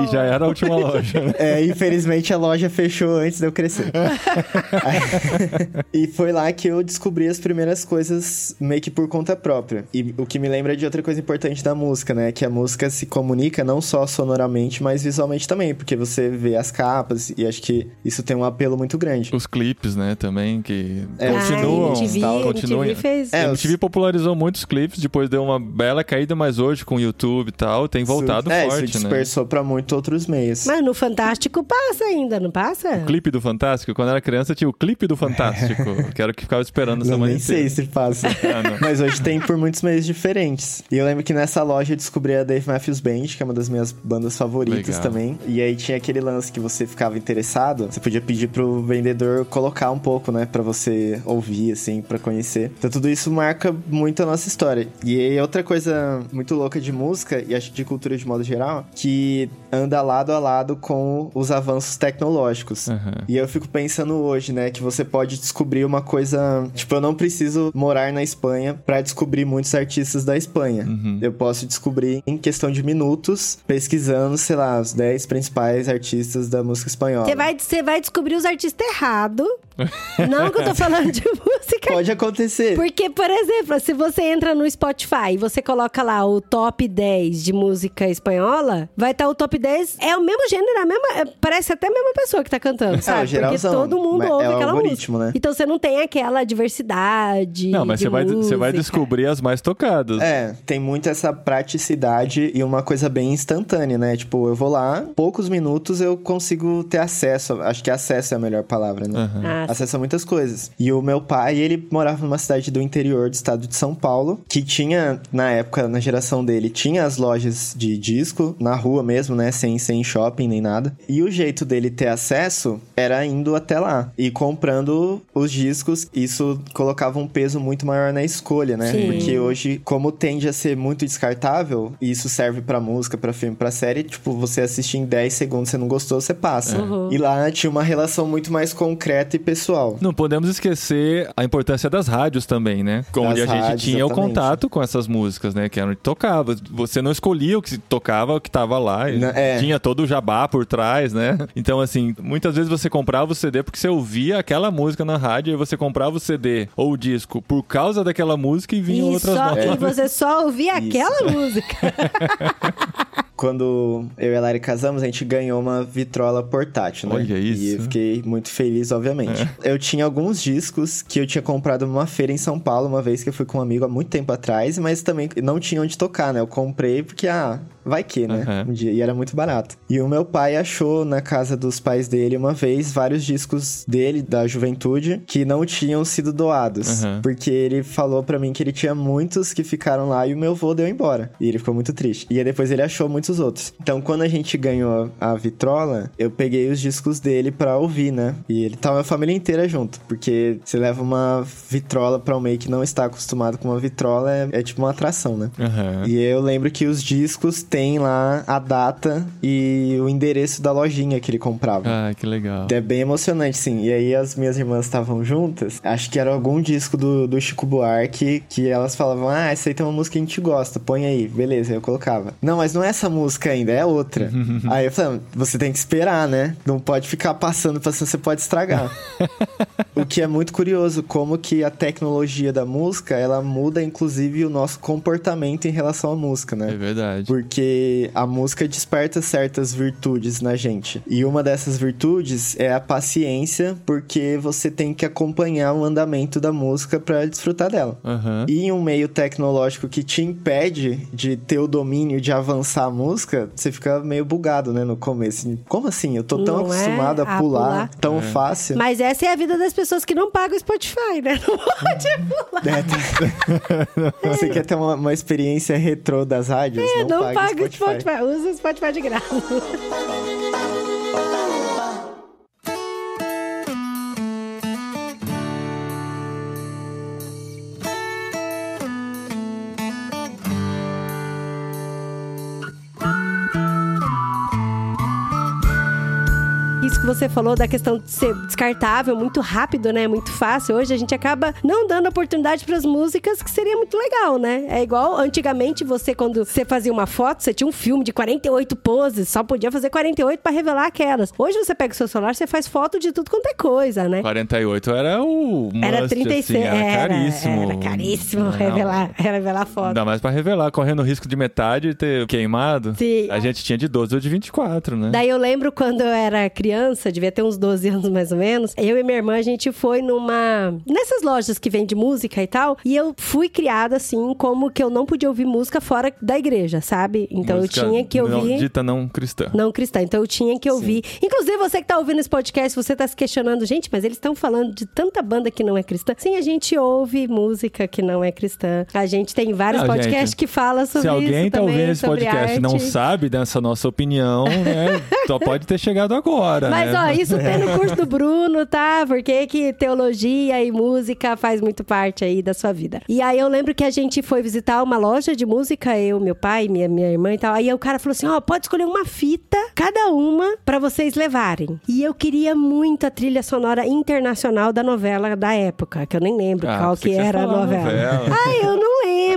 e, e já era a última loja. né? É, infelizmente a loja fechou antes de eu crescer. E foi lá que eu descobri as primeiras coisas meio que por conta própria. E o que me lembra de outra coisa importante da música, né? Que a música se comunica não só sonoramente, mas visualmente também. Porque você vê as capas e acho que isso tem um apelo muito grande. Os clipes, né, também, que É, continuam. Ah, MTV, tal, MTV continuam. fez... É, os- popularizou muitos clipes, depois deu uma bela caída, mas hoje com o YouTube e tal, tem voltado é, forte, isso né? dispersou pra muitos outros meios. Mas no Fantástico passa ainda, não passa? O clipe do Fantástico, quando eu era criança, tinha o clipe do Fantástico, que era o que ficava esperando a Não, semana nem sei se passa. Ah. Mas hoje tem por muitos meios diferentes. E eu lembro que nessa loja eu descobri a Dave Matthews Band, que é uma das minhas bandas favoritas Legal. também. E aí tinha aquele lance que você ficava interessado, você podia pedir pro vendedor colocar um pouco, né, Pra você ouvir assim, pra conhecer. Então tudo isso marca muito a nossa história. E aí outra coisa muito louca de música e acho que de cultura de modo geral, que anda lado a lado com os avanços tecnológicos. Aham. E eu fico pensando hoje, né, que você pode descobrir uma coisa. Tipo, eu não preciso morar na Espanha pra descobrir muitos artistas da Espanha. Uhum. Eu posso descobrir em questão de minutos, pesquisando, sei lá, os 10 principais artistas da música espanhola. Você vai, vai descobrir os artistas errados. não que eu tô falando de música. Pode acontecer. Porque, por exemplo, se você entra no Spotify e você coloca lá o top 10 de música espanhola, vai estar o top 10. É o mesmo gênero, a mesma, é, parece até a mesma pessoa que tá cantando, sabe? Porque geralzão, todo mundo ouve é aquela algoritmo, música. né? Então você não tem aquela diversidade. Não, mas de você vai, você vai descobrir as mais tocadas. É, tem muito essa praticidade e uma coisa bem instantânea, né? Tipo, eu vou lá, poucos minutos eu consigo ter acesso. Acho que acesso é a melhor palavra, né? Aham. Ah, acesso a muitas coisas. E o meu pai, ele morava numa cidade do interior do estado de São Paulo, que tinha, na época, na geração dele, tinha as lojas de disco, na rua mesmo, né? Sem, sem shopping nem nada. E o jeito dele ter acesso era indo até lá e comprando os discos. Isso colocava um peso muito maior na escolha, né? Sim. Porque hoje, como tende a ser muito descartável, e isso serve pra música, pra filme, pra série, tipo, você assiste em 10 segundos, você não gostou, você passa. Uhum. E lá tinha uma relação muito mais concreta e pessoal. Não podemos esquecer a importância das rádios também, né? Onde a Das gente rádios, tinha o exatamente. contato com essas músicas, né? Que era onde tocava. Você não escolhia o que se tocava, o que tava lá. e Na- é. Tinha todo o jabá por trás, né? Então, assim, muitas vezes você comprava o CD porque você ouvia aquela música na rádio e você comprava o CD ou o disco por causa daquela música e vinham E, outras só, novas. e você só ouvia Isso. aquela música. quando eu e a Lari casamos, a gente ganhou uma vitrola portátil, né? Olha isso. E eu fiquei muito feliz, obviamente. Eu tinha alguns discos que eu tinha comprado numa feira em São Paulo, uma vez que eu fui com um amigo há muito tempo atrás, mas também não tinha onde tocar, né? Eu comprei porque, ah, vai que, né? Aham. Um dia, e era muito barato. E o meu pai achou na casa dos pais dele uma vez vários discos dele, da juventude, que não tinham sido doados. Aham. Porque ele falou pra mim que ele tinha muitos que ficaram lá e o meu avô deu embora. E ele ficou muito triste. E aí depois ele achou muitos outros. Então quando a gente ganhou a vitrola, eu peguei os discos dele pra ouvir, né? E ele tava a família inteira junto. Porque você leva uma vitrola pra um meio que não está acostumado com uma vitrola, é, é tipo uma atração, né? Aham. E eu lembro que os discos têm lá a data e o endereço da lojinha que ele comprava. Ah, que legal. É bem emocionante, sim. E aí as minhas irmãs estavam juntas. Acho que era algum disco do, do Chico Buarque que elas falavam: Ah, essa aí tem uma música que a gente gosta, põe aí. Beleza, aí eu colocava. Não, mas não é essa música ainda, é outra. aí eu falei: Você tem que esperar, né? Não pode ficar passando, passando, você pode estragar. o que é muito curioso, como que a tecnologia da música ela muda, inclusive, o nosso comportamento em relação à música, né? É verdade. Porque a música desperta certas virtudes na gente. E uma dessas virtudes é a paciência, porque você tem que acompanhar o andamento da música para desfrutar dela. Aham. E em um meio tecnológico que te impede de ter o domínio de avançar a música, você fica meio bugado, né, no começo. Como assim? Eu tô tão Não é acostumado a a pular, pular. tão fácil. Mas essa é a vida das pessoas que não pagam o Spotify, né? Não pode pular. É, tá- você quer ter uma, uma experiência retrô das rádios? É, não, pague paga o Spotify. Usa o Spotify de graça. que você falou da questão de ser descartável, muito rápido, né? Muito fácil. Hoje a gente acaba não dando oportunidade para as músicas, que seria muito legal, né? É igual antigamente você, quando você fazia uma foto, você tinha um filme de 48 poses, só podia fazer 48 para revelar aquelas. Hoje você pega o seu celular, você faz foto de tudo quanto é coisa, né? 48 era o must, Era 36, assim, era, caríssimo. Era caríssimo Não. revelar, revelar foto. Ainda mais pra revelar, correndo o risco de metade ter queimado. Sim. A gente tinha de 12 ou de 24, né? Daí eu lembro quando eu era criança, devia ter uns 12 anos mais ou menos. Eu e minha irmã, a gente foi numa. nessas lojas que vende música e tal. E eu fui criada assim, como que eu não podia ouvir música fora da igreja, sabe? Então Música eu tinha que não- ouvir. Dita não cristã. Não cristã. Então eu tinha que ouvir. Inclusive, você que tá ouvindo esse podcast, você tá se questionando, gente, mas eles estão falando de tanta banda que não é cristã. Sim, a gente ouve música que não é cristã. A gente tem vários Ah, podcasts gente, que falam sobre Se alguém isso tá também, ouvindo esse podcast e não sabe dessa nossa opinião, né? Só pode ter chegado agora. Mas, né? ó, isso tem no curso do Bruno, tá? Porque que teologia e música faz muito parte aí da sua vida. E aí eu lembro que a gente foi visitar uma loja de música, eu, meu pai, minha, minha irmã e tal. Aí o cara falou assim: ó, pode escolher uma fita, cada uma, pra vocês levarem. E eu queria muito a trilha sonora internacional da novela da época, que eu nem lembro Ah, qual que era a novela. novela. Ai, eu não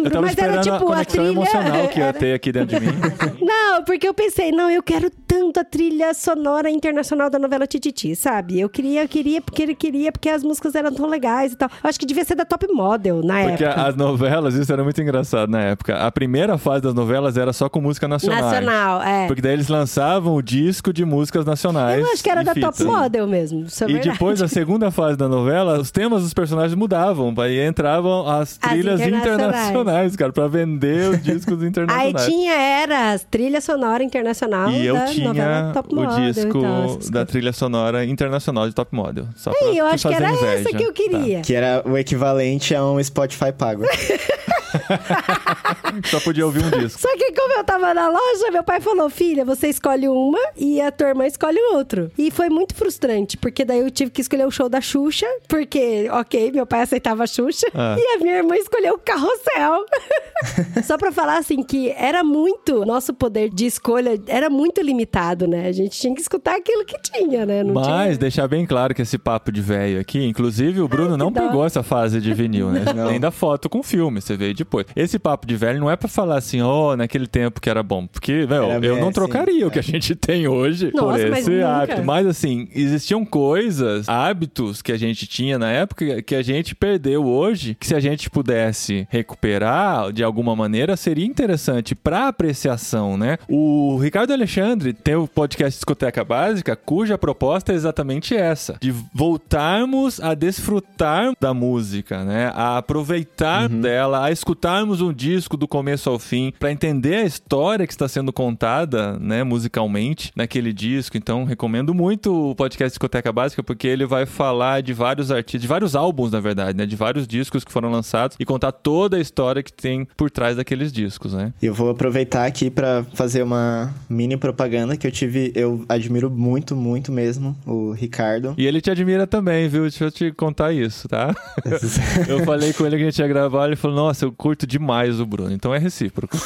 lembro, tava mas era a tipo a conexão trilha. emocional que ia ter aqui dentro de mim. não, porque eu pensei, não, eu quero tanto a trilha sonora internacional da novela Tititi, sabe? Eu queria, eu queria, porque ele queria, porque as músicas eram tão legais e tal. Eu acho que devia ser da Top Model na Porque época. as novelas, isso era muito engraçado na época. A primeira fase das novelas era só com música nacional. Nacional, é. Porque daí eles lançavam o disco de músicas nacionais. Eu acho que era da fita. Top Model mesmo. É E verdade. depois, a segunda fase da novela, os temas dos personagens mudavam. Aí entravam as As trilhas internacionais. Internacionais, cara, pra vender os discos Aí internacionais. tinha, era as trilha sonora internacional E eu da tinha novela Top o Model disco e essas da trilha sonora internacional de Top Model. Só pra Aí, eu acho que era inveja. essa que eu queria. Que era o equivalente a um Spotify pago. Só podia ouvir um disco. Só que como eu tava na loja, meu pai falou, filha, você escolhe uma e a tua irmã escolhe outro. E foi muito frustrante, porque daí eu tive que escolher o show da Xuxa, porque, ok, meu pai aceitava a Xuxa, Ah. e a minha irmã escolheu o Carrossel. Só pra falar, assim, que era muito, nosso poder de escolha era muito limitado, né? A gente tinha que escutar aquilo que tinha, né? Não Mas tinha... deixar bem claro que esse papo de velho aqui, inclusive o Bruno não dó. pegou essa fase de vinil, né? Não. Nem da foto com filme, você veio depois. Esse papo de velho não é pra falar assim, ó, naquele tempo que era bom. Porque, velho, eu não assim, trocaria o que a gente tem hoje Nossa, por mas esse nunca. hábito. Mas assim, existiam coisas, hábitos que a gente tinha na época que a gente perdeu hoje, que se a gente pudesse recuperar de alguma maneira, seria interessante pra apreciação, né? O Ricardo Alexandre tem o podcast Discoteca Básica, cuja proposta é exatamente essa: de voltarmos a desfrutar da música, né? A aproveitar dela, a escutarmos um disco do começo ao fim, pra entender a história que está sendo contada, né, musicalmente naquele disco. Então, recomendo muito o podcast Discoteca Básica porque ele vai falar de vários artistas, de vários álbuns, na verdade, né, de vários discos que foram lançados e contar toda a história que tem por trás daqueles discos, né? Eu vou aproveitar aqui pra fazer uma mini propaganda que eu tive, eu admiro muito, muito mesmo o Ricardo. E ele te admira também, viu? Deixa eu te contar isso, tá? eu falei com ele que a gente ia gravar, ele falou: "Nossa, eu curto demais o Bruno". Então é recíproco.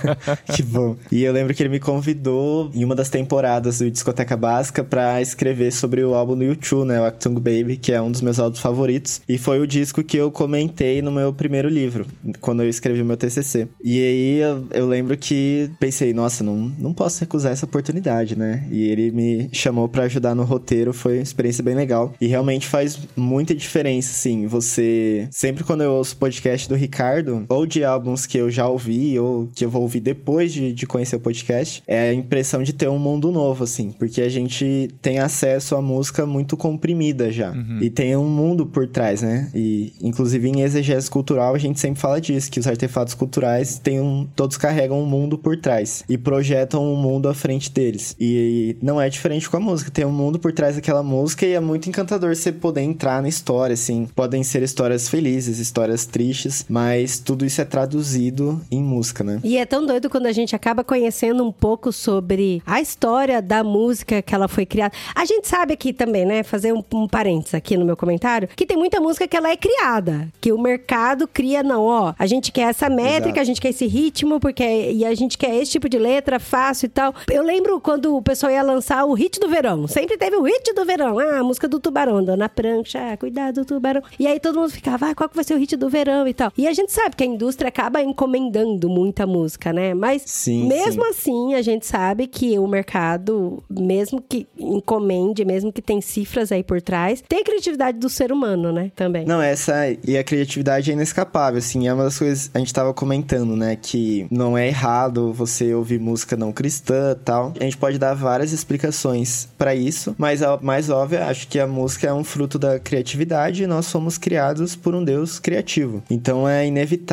que bom. E eu lembro que ele me convidou em uma das temporadas do Discoteca Básica pra escrever sobre o álbum do YouTube, né, o Actung Baby, que é um dos meus álbuns favoritos. E foi o disco que eu comentei no meu primeiro livro, quando eu escrevi o meu TCC. E aí eu, eu lembro que pensei, nossa, não, não posso recusar essa oportunidade, né? E ele me chamou pra ajudar no roteiro, foi uma experiência bem legal. E realmente faz muita diferença, assim, você... Sempre quando eu ouço podcast do Ricardo, ou de álbuns que eu já ouvi, ou que eu vou ouvir depois de, de conhecer o podcast, é a impressão de ter um mundo novo, assim, porque a gente tem acesso à música muito comprimida já. E tem um mundo por trás, né? E, inclusive, em exegese cultural, a gente sempre fala disso, que os artefatos culturais têm um, todos carregam um mundo por trás e projetam um mundo à frente deles. E não é diferente com a música, tem um mundo por trás daquela música e é muito encantador você poder entrar na história, assim. Podem ser histórias felizes, histórias tristes, mas tudo isso é traduzido em música, né? E é tão doido quando a gente acaba conhecendo um pouco sobre a história da música que ela foi criada. A gente sabe aqui também, né? Fazer um, um parênteses aqui no meu comentário, que tem muita música que ela é criada. Que o mercado cria, não, ó. A gente quer essa métrica, Exato. a gente quer esse ritmo, porque e a gente quer esse tipo de letra fácil e tal. Eu lembro quando o pessoal ia lançar o hit do verão. Sempre teve o hit do verão. Ah, a música do tubarão, andando na prancha, cuidado, tubarão. E aí todo mundo ficava, ah, qual que vai ser o hit do verão e tal. E a gente sabe que a indústria acaba encomendando muita música, né? Mas Sim, mesmo sim. assim, a gente sabe que o mercado, mesmo que encomende, mesmo que tem cifras aí por trás, tem a criatividade do ser humano, né? Também. Não, essa. E a criatividade é inescapável, assim. É uma das coisas. A gente tava comentando, né? Que não é errado você ouvir música não cristã tal. A gente pode dar várias explicações pra isso, mas a mais óbvia, acho que a música é um fruto da criatividade e nós somos criados por um Deus criativo. Então é inevitável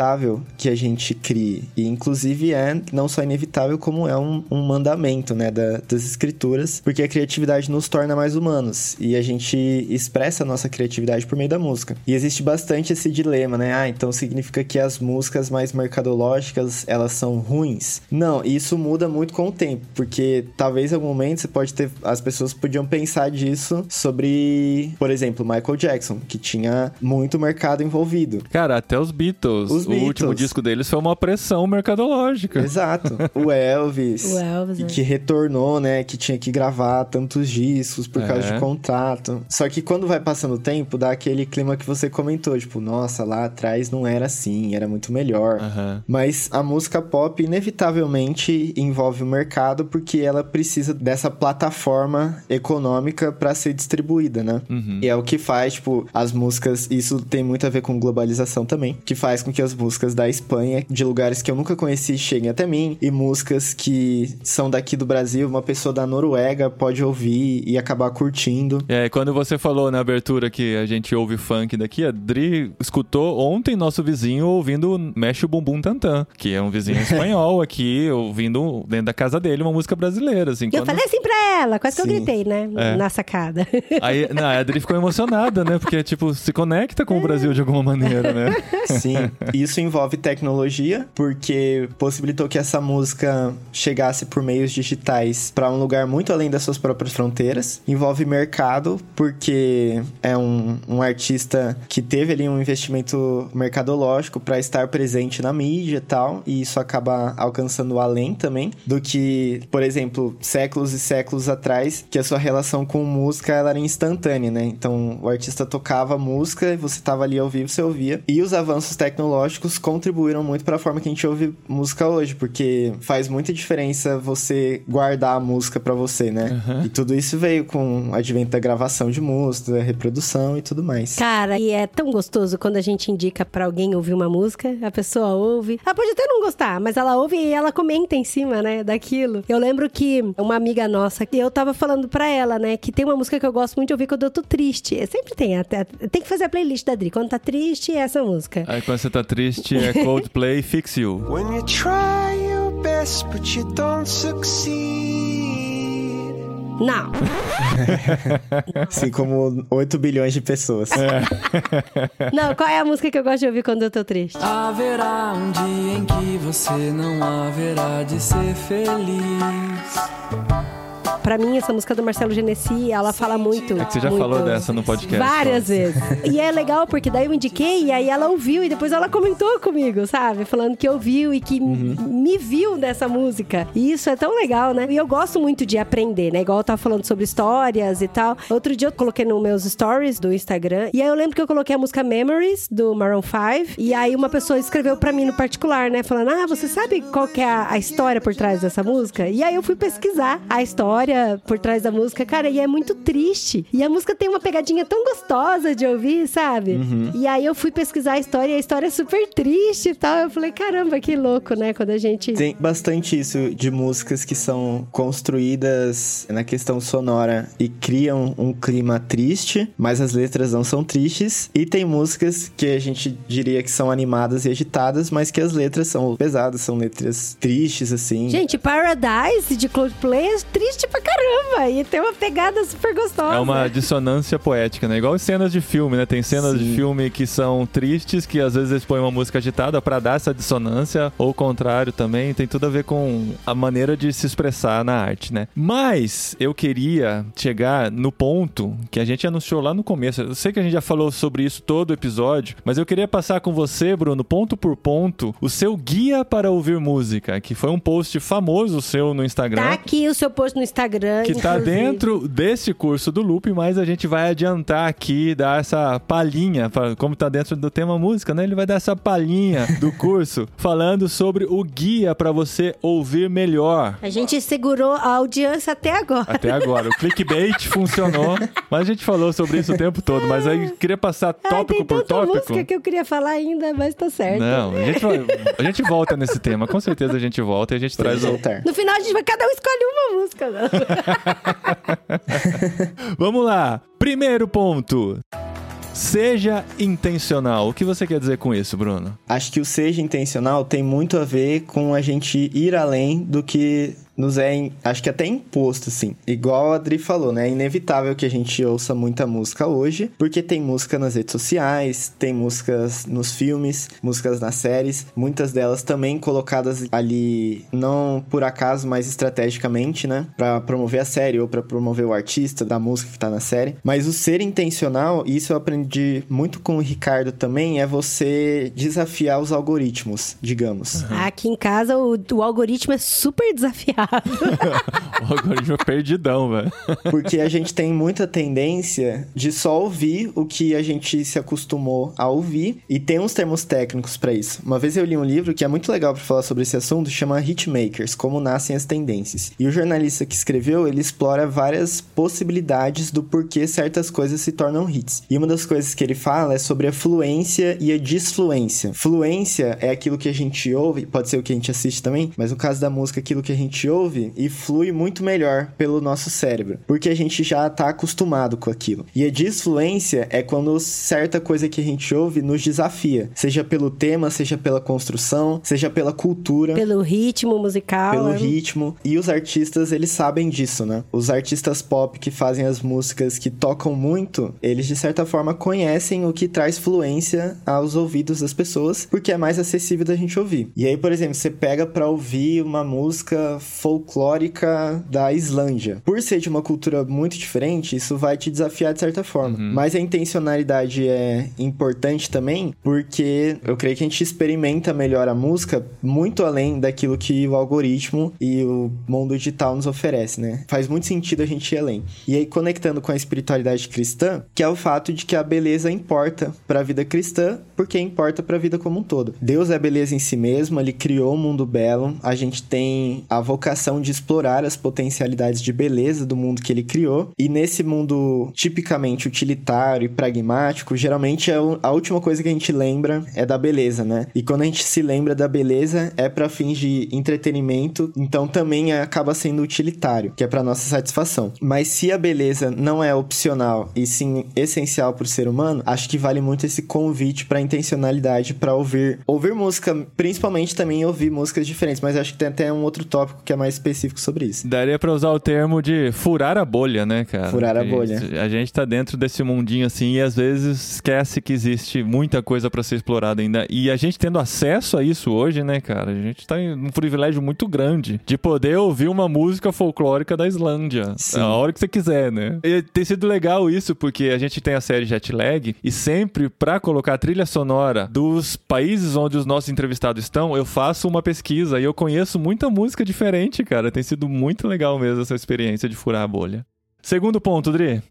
que a gente crie. E inclusive é não só inevitável, como é um, um mandamento, né? da- das escrituras, porque a criatividade nos torna mais humanos. E a gente expressa a nossa criatividade por meio da música. E existe bastante esse dilema, né? Ah, então significa que as músicas mais mercadológicas, elas são ruins? Não, isso muda muito com o tempo, porque talvez em algum momento você pode ter... As pessoas podiam pensar disso sobre, por exemplo, Michael Jackson, que tinha muito mercado envolvido. Cara, até os Beatles. Os o último disco deles foi uma pressão mercadológica. Exato. O Elvis. O Elvis, e né? que retornou, né? Que tinha que gravar tantos discos por causa É. de contrato. Só que quando vai passando o tempo, dá aquele clima que você comentou. Tipo, nossa, lá atrás não era assim, era muito melhor. Aham. Mas a música pop, inevitavelmente, envolve o mercado porque ela precisa dessa plataforma econômica para ser distribuída, né? Uhum. E é o que faz, tipo, as músicas. Isso tem muito a ver com globalização também. Que faz com que as músicas da Espanha, de lugares que eu nunca conheci, cheguem até mim. E músicas que são daqui do Brasil, uma pessoa da Noruega pode ouvir e acabar curtindo. É, quando você falou na abertura que a gente ouve funk daqui, a Dri escutou ontem nosso vizinho ouvindo Mexe o Bumbum Tantan, que é um vizinho espanhol aqui, ouvindo dentro da casa dele uma música brasileira, assim. E eu quando- falei assim pra ela, quase que eu Sim. gritei, né? É. Na sacada. Aí, não, a Adri ficou emocionada, né? Porque, tipo, se conecta com o Brasil de alguma maneira, né? Sim, isso envolve tecnologia, porque possibilitou que essa música chegasse por meios digitais para um lugar muito além das suas próprias fronteiras. Envolve mercado, porque é um, um artista que teve ali um investimento mercadológico para estar presente na mídia e tal, e isso acaba alcançando além também do que, por exemplo, séculos e séculos atrás, que a sua relação com música ela era instantânea, né? Então o artista tocava música e você tava ali ao vivo, você ouvia. E os avanços tecnológicos contribuíram muito para a forma que a gente ouve música hoje, porque faz muita diferença você guardar a música pra você, né? E tudo isso veio com o advento da gravação de música, da reprodução e tudo mais. Cara, e é tão gostoso quando a gente indica pra alguém ouvir uma música, a pessoa ouve. Ela pode até não gostar, mas ela ouve e ela comenta em cima, né, daquilo. Eu lembro que uma amiga nossa, que eu tava falando pra ela, né, que tem uma música que eu gosto muito de ouvir quando eu tô triste. Sempre tem, até, tem que fazer a playlist da Dri. Quando tá triste, é essa música. Aí quando você tá triste, é Coldplay Fix You. When you try your best, but you don't succeed. Não. Assim como 8 bilhões de pessoas. Não, qual é a música que eu gosto de ouvir quando eu tô triste? Haverá um dia em que você não haverá de ser feliz. Pra mim, essa música do Marcelo Genesi, ela fala muito. É que você já muito- falou dessa no podcast. Várias vezes. E é legal porque daí eu indiquei e aí ela ouviu e depois ela comentou comigo, sabe? Falando que ouviu e que Uhum. me viu nessa música. E isso é tão legal, né? E eu gosto muito de aprender, né? Igual eu tava falando sobre histórias e tal. Outro dia eu coloquei nos meus stories do Instagram e aí eu lembro que eu coloquei a música Memories do Maroon 5 e aí uma pessoa escreveu pra mim no particular, né? Falando, ah, você sabe qual que é a, a história por trás dessa música? E aí eu fui pesquisar a história por trás da música, cara, e é muito triste. E a música tem uma pegadinha tão gostosa de ouvir, sabe? E aí eu fui pesquisar a história e a história é super triste e tal. Eu falei, caramba, que louco, né? Quando a gente. Tem bastante isso de músicas que são construídas na questão sonora e criam um clima triste, mas as letras não são tristes. E tem músicas que a gente diria que são animadas e agitadas, mas que as letras são pesadas, são letras tristes, assim. Gente, Paradise de Coldplay é triste pra caramba. E tem uma pegada super gostosa. É uma dissonância poética, né? Igual cenas de filme, né? Tem cenas de Sim. filme que são tristes, que às vezes eles põem uma música agitada pra dar essa dissonância, ou o contrário também. Tem tudo a ver com a maneira de se expressar na arte, né? Mas eu queria chegar no ponto que a gente anunciou lá no começo. Eu sei que a gente já falou sobre isso todo o episódio, mas eu queria passar com você, Bruno, ponto por ponto, o seu guia para ouvir música, que foi um post famoso seu no Instagram. Tá aqui o seu post no Instagram. Que tá inclusive. dentro desse curso do Loop, mas a gente vai adiantar aqui, dar essa palhinha, como tá dentro do tema música, né? Ele vai dar essa palhinha do curso falando sobre o guia para você ouvir melhor. A gente segurou a audiência até agora. Até agora, o clickbait funcionou, mas a gente falou sobre isso o tempo todo, mas aí queria passar Ah, tópico tem por tópico. música que eu queria falar ainda, mas tá certo. Não, a gente, a gente volta nesse tema, com certeza a gente volta e a gente traz o, voltar. No final, a gente vai, cada um escolhe uma música. Vamos lá. Primeiro ponto. Seja intencional. O que você quer dizer com isso, Bruno? Acho que o seja intencional tem muito a ver com a gente ir além do que nos é, acho que até imposto, assim. Igual a Adri falou, né? É inevitável que a gente ouça muita música hoje, porque tem música nas redes sociais, tem músicas nos filmes, músicas nas séries, muitas delas também colocadas ali, não por acaso, mas estrategicamente, né? Pra promover a série ou pra promover o artista da música que tá na série. Mas o ser intencional, e isso eu aprendi muito com o Ricardo também, é você desafiar os algoritmos, digamos. Aqui em casa, o, o algoritmo é super desafiado. O algoritmo é perdidão, velho. Porque a gente tem muita tendência de só ouvir o que a gente se acostumou a ouvir e tem uns termos técnicos pra isso. Uma vez eu li um livro que é muito legal pra falar sobre esse assunto, chama Hitmakers, como nascem as tendências. E o jornalista que escreveu, ele explora várias possibilidades do porquê certas coisas se tornam hits. E uma das coisas que ele fala é sobre a fluência e a disfluência. Fluência é aquilo que a gente ouve, pode ser o que a gente assiste também, mas no caso da música, aquilo que a gente ouve e flui muito melhor pelo nosso cérebro, porque a gente já tá acostumado com aquilo. E a disfluência é quando certa coisa que a gente ouve nos desafia, seja pelo tema, seja pela construção, seja pela cultura. Pelo ritmo musical. Pelo é- ritmo. E os artistas, eles sabem disso, né? Os artistas pop que fazem as músicas que tocam muito, eles de certa forma conhecem o que traz fluência aos ouvidos das pessoas, porque é mais acessível da gente ouvir. E aí, por exemplo, você pega pra ouvir uma música folclórica da Islândia. Por ser de uma cultura muito diferente, isso vai te desafiar de certa forma. Mas a intencionalidade é importante também, porque eu creio que a gente experimenta melhor a música muito além daquilo que o algoritmo e o mundo digital nos oferece, né? Faz muito sentido a gente ir além. E aí, conectando com a espiritualidade cristã, que é o fato de que a beleza importa para a vida cristã, porque importa para a vida como um todo. Deus é beleza em si mesmo, ele criou um mundo belo, a gente tem a vocação de explorar as potencialidades de beleza do mundo que ele criou, e nesse mundo tipicamente utilitário e pragmático, geralmente é a última coisa que a gente lembra é da beleza, né? E quando a gente se lembra da beleza, é para fins de entretenimento, então também acaba sendo utilitário, que é para nossa satisfação. Mas se a beleza não é opcional e sim essencial para o ser humano, acho que vale muito esse convite para intencionalidade para ouvir, ouvir música, principalmente também ouvir músicas diferentes, mas acho que tem até um outro tópico que é mais específico sobre isso. Daria pra usar o termo de furar a bolha, né, cara? Furar a bolha. A gente tá dentro desse mundinho assim e às vezes esquece que existe muita coisa pra ser explorada ainda. E a gente tendo acesso a isso hoje, né, cara? A gente tá em um privilégio muito grande de poder ouvir uma música folclórica da Islândia Sim. a hora que você quiser, né? E tem sido legal isso porque a gente tem a série Jetlag e sempre pra colocar a trilha sonora dos países onde os nossos entrevistados estão, eu faço uma pesquisa e eu conheço muita música diferente, cara. Tem sido muito legal mesmo essa experiência de furar a bolha. Segundo ponto, Dri.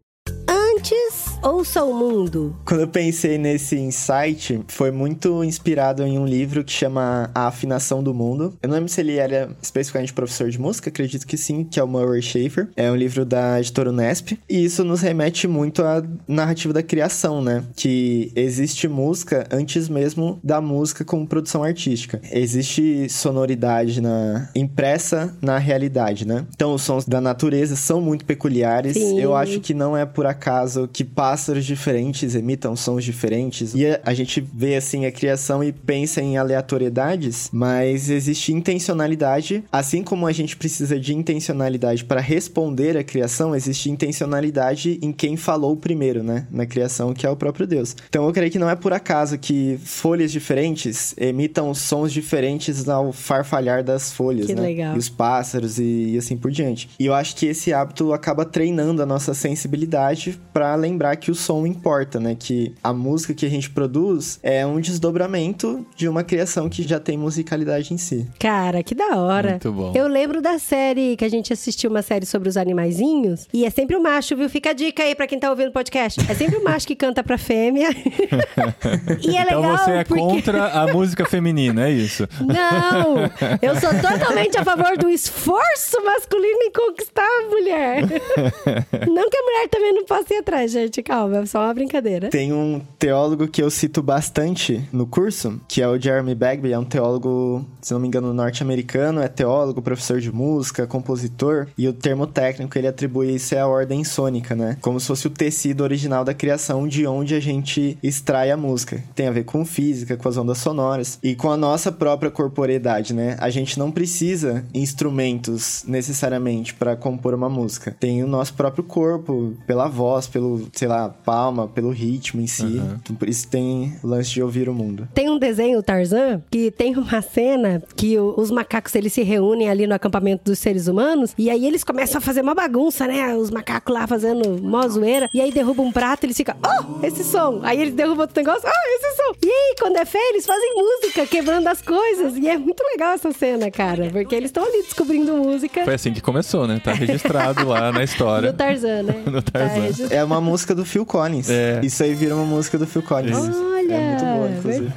Ouça o mundo. Quando eu pensei nesse insight, foi muito inspirado em um livro que chama A Afinação do Mundo. Eu não lembro se ele era especificamente professor de música, acredito que sim, que é o Murray Schafer. É um livro da editora Unesp. E isso nos remete muito à narrativa da criação, né? Que existe música antes mesmo da música como produção artística. Existe sonoridade na impressa na realidade, né? Então os sons da natureza são muito peculiares. Sim. Eu acho que não é por acaso que pássaros diferentes emitam sons diferentes. E a, gente vê assim a criação e pensa em aleatoriedades, mas existe intencionalidade, assim como a gente precisa de intencionalidade para responder à criação, existe intencionalidade em quem falou primeiro, né, na criação, que é o próprio Deus. Então eu creio que não é por acaso que folhas diferentes emitam sons diferentes ao farfalhar das folhas, Que né? legal. E os pássaros e, e assim por diante. E eu acho que esse hábito acaba treinando a nossa sensibilidade para lembrar que o som importa, né? Que a música que a gente produz é um desdobramento de uma criação que já tem musicalidade em si. Cara, que da hora. Muito bom. Eu lembro da série que a gente assistiu uma série sobre os animaizinhos. E é sempre o macho, viu? Fica a dica aí pra quem tá ouvindo o podcast. É sempre o macho que canta pra fêmea. e é então legal você é porque... contra a música feminina, é isso? Não! Eu sou totalmente a favor do esforço masculino em conquistar a mulher. não que a mulher também não possa ir atrás, gente. Calma, é só uma brincadeira. Tem um teólogo que eu cito bastante no curso, que é o Jeremy Bagby, é um teólogo, se não me engano, norte-americano, é teólogo, professor de música, compositor, e o termo técnico ele atribui isso à ordem sônica, né? Como se fosse o tecido original da criação de onde a gente extrai a música. Tem a ver com física, com as ondas sonoras e com a nossa própria corporeidade, né? A gente não precisa instrumentos necessariamente para compor uma música. Tem o nosso próprio corpo, pela voz, pelo, sei lá, palma, pelo ritmo em si. Então, por isso tem o lance de ouvir o mundo. Tem um desenho, Tarzan, que tem uma cena que o- os macacos eles se reúnem ali no acampamento dos seres humanos e aí eles começam a fazer uma bagunça, né? Os macacos lá fazendo mó zoeira. E aí derrubam um prato e eles ficam, oh, esse som. Aí eles derrubam outro negócio, oh, esse som. E aí, quando é feio, eles fazem música, quebrando as coisas. E é muito legal essa cena, cara, porque eles estão ali descobrindo música Foi assim que começou, né? Tá registrado lá na história. do Tarzan, né? No Tá Tarzan. registrado. É uma música do Phil Collins. É. Isso aí vira uma música do Phil Collins. Olha, é muito boa, inclusive.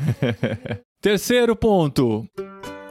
Terceiro ponto.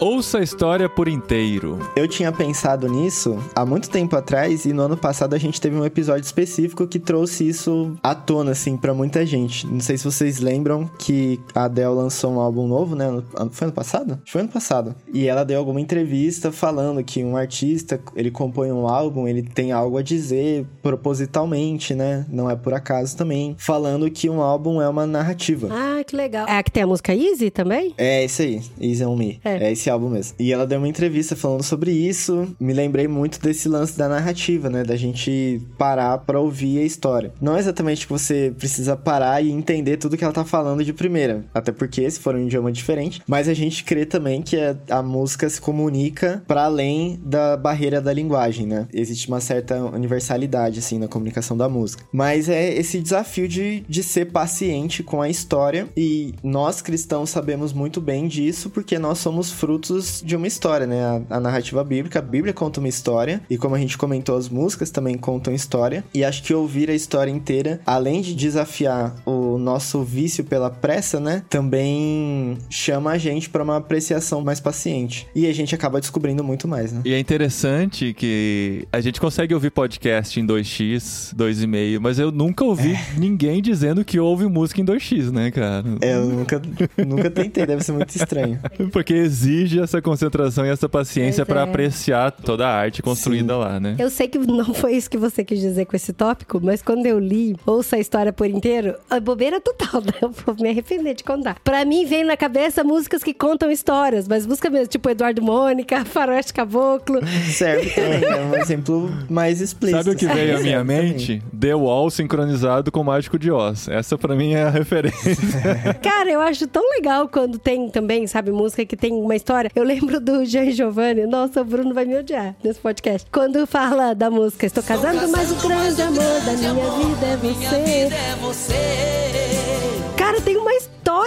Ouça a história por inteiro. Eu tinha pensado nisso há muito tempo atrás e no ano passado a gente teve um episódio específico que trouxe isso à tona, assim, pra muita gente. Não sei se vocês lembram que a Adele lançou um álbum novo, né? No- ano- Foi ano passado? Foi ano passado. E ela deu alguma entrevista falando que um artista, ele compõe um álbum, ele tem algo a dizer propositalmente, né? Não é por acaso também. Falando que um álbum é uma narrativa. Ah, que legal. É a que tem a música Easy também? É isso aí, Easy on Me. É. É, esse desse álbum mesmo. E ela deu uma entrevista falando sobre isso. Me lembrei muito desse lance da narrativa, né? Da gente parar pra ouvir a história. Não é exatamente que você precisa parar e entender tudo que ela tá falando de primeira. Até porque, se for um idioma diferente. Mas a gente crê também que a, a música se comunica para além da barreira da linguagem, né? Existe uma certa universalidade, assim, na comunicação da música. Mas é esse desafio de, de ser paciente com a história. E nós cristãos sabemos muito bem disso porque nós somos frutos de uma história, né? A, a narrativa bíblica, a Bíblia conta uma história. E como a gente comentou, as músicas também contam história. E acho que ouvir a história inteira, além de desafiar o nosso vício pela pressa, né? Também chama a gente para uma apreciação mais paciente. E a gente acaba descobrindo muito mais, né? E é interessante que a gente consegue ouvir podcast em 2x, 2,5, mas eu nunca ouvi ninguém dizendo que ouve música em 2x, né, cara? É, eu nunca, nunca tentei, deve ser muito estranho. Porque exige essa concentração e essa paciência pra é. apreciar toda a arte construída lá, né? Eu sei que não foi isso que você quis dizer com esse tópico, mas quando eu li, ouça a história por inteiro, é bobeira total, né? Eu vou me arrepender de contar. Pra mim, vem na cabeça músicas que contam histórias, mas música mesmo, tipo Eduardo Mônica, Faroeste Caboclo. Serve também, é um exemplo mais explícito. Sabe o que veio à minha mente? The Wall sincronizado com o Mágico de Oz. Essa pra mim é a referência. Cara, eu acho tão legal quando tem também, sabe, música que tem uma história. Eu lembro do Jean Giovanni. Nossa, o Bruno vai me odiar nesse podcast. Quando fala da música Estou casando, mas o grande amor da minha vida é você. Cara, tem uma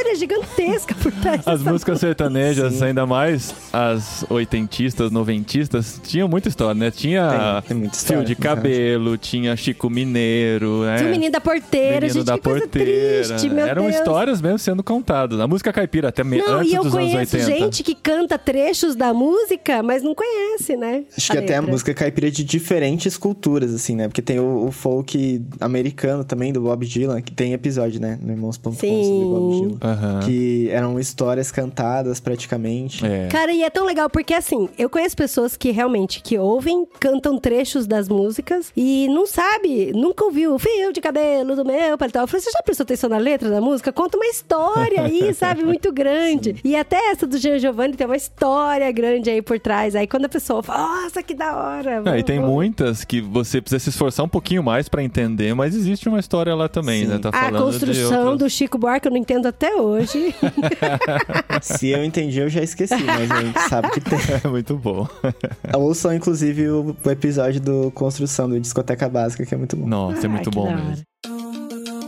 história gigantesca por trás As músicas sertanejas, ainda mais as oitentistas, noventistas, tinham muita história, né? Tinha Tem- tem muita fio história, de cabelo, tinha Chico Mineiro, né? Tinha o menino da porteira, Menino gente, da que coisa porteira. triste, meu Eram Deus. histórias mesmo sendo contadas. A música caipira, até me... Não, antes e eu dos anos conheço 80. gente que canta trechos da música, mas não conhece, né? Acho que até a letra. música caipira é de diferentes culturas, assim, né? Porque tem o, o folk americano também, do Bob Dylan, que tem episódio, né? No Irmãos.com sobre Sim. Bob Dylan. Aham. Que eram histórias cantadas praticamente. É. Cara, e é tão legal porque assim, eu conheço pessoas que realmente que ouvem, cantam trechos das músicas e não sabe, nunca ouviu o fio de cabelo do meu paletó. Eu falei, você já prestou atenção na letra da música? Conta uma história aí, sabe, muito grande. E até essa do Jean Giovanni tem uma história grande aí por trás. Aí quando a pessoa fala, nossa, que da hora. É, e tem vou- muitas que você precisa se esforçar um pouquinho mais pra entender, mas existe uma história lá também, Sim. né? Tá A construção de outras... do Chico Buarque eu não entendo até hoje. Se eu entendi, eu já esqueci, mas a gente sabe que tem. É muito bom. Ouçam, inclusive, o, episódio do Construção do Discoteca Básica, que é muito bom. Nossa, é muito bom mesmo.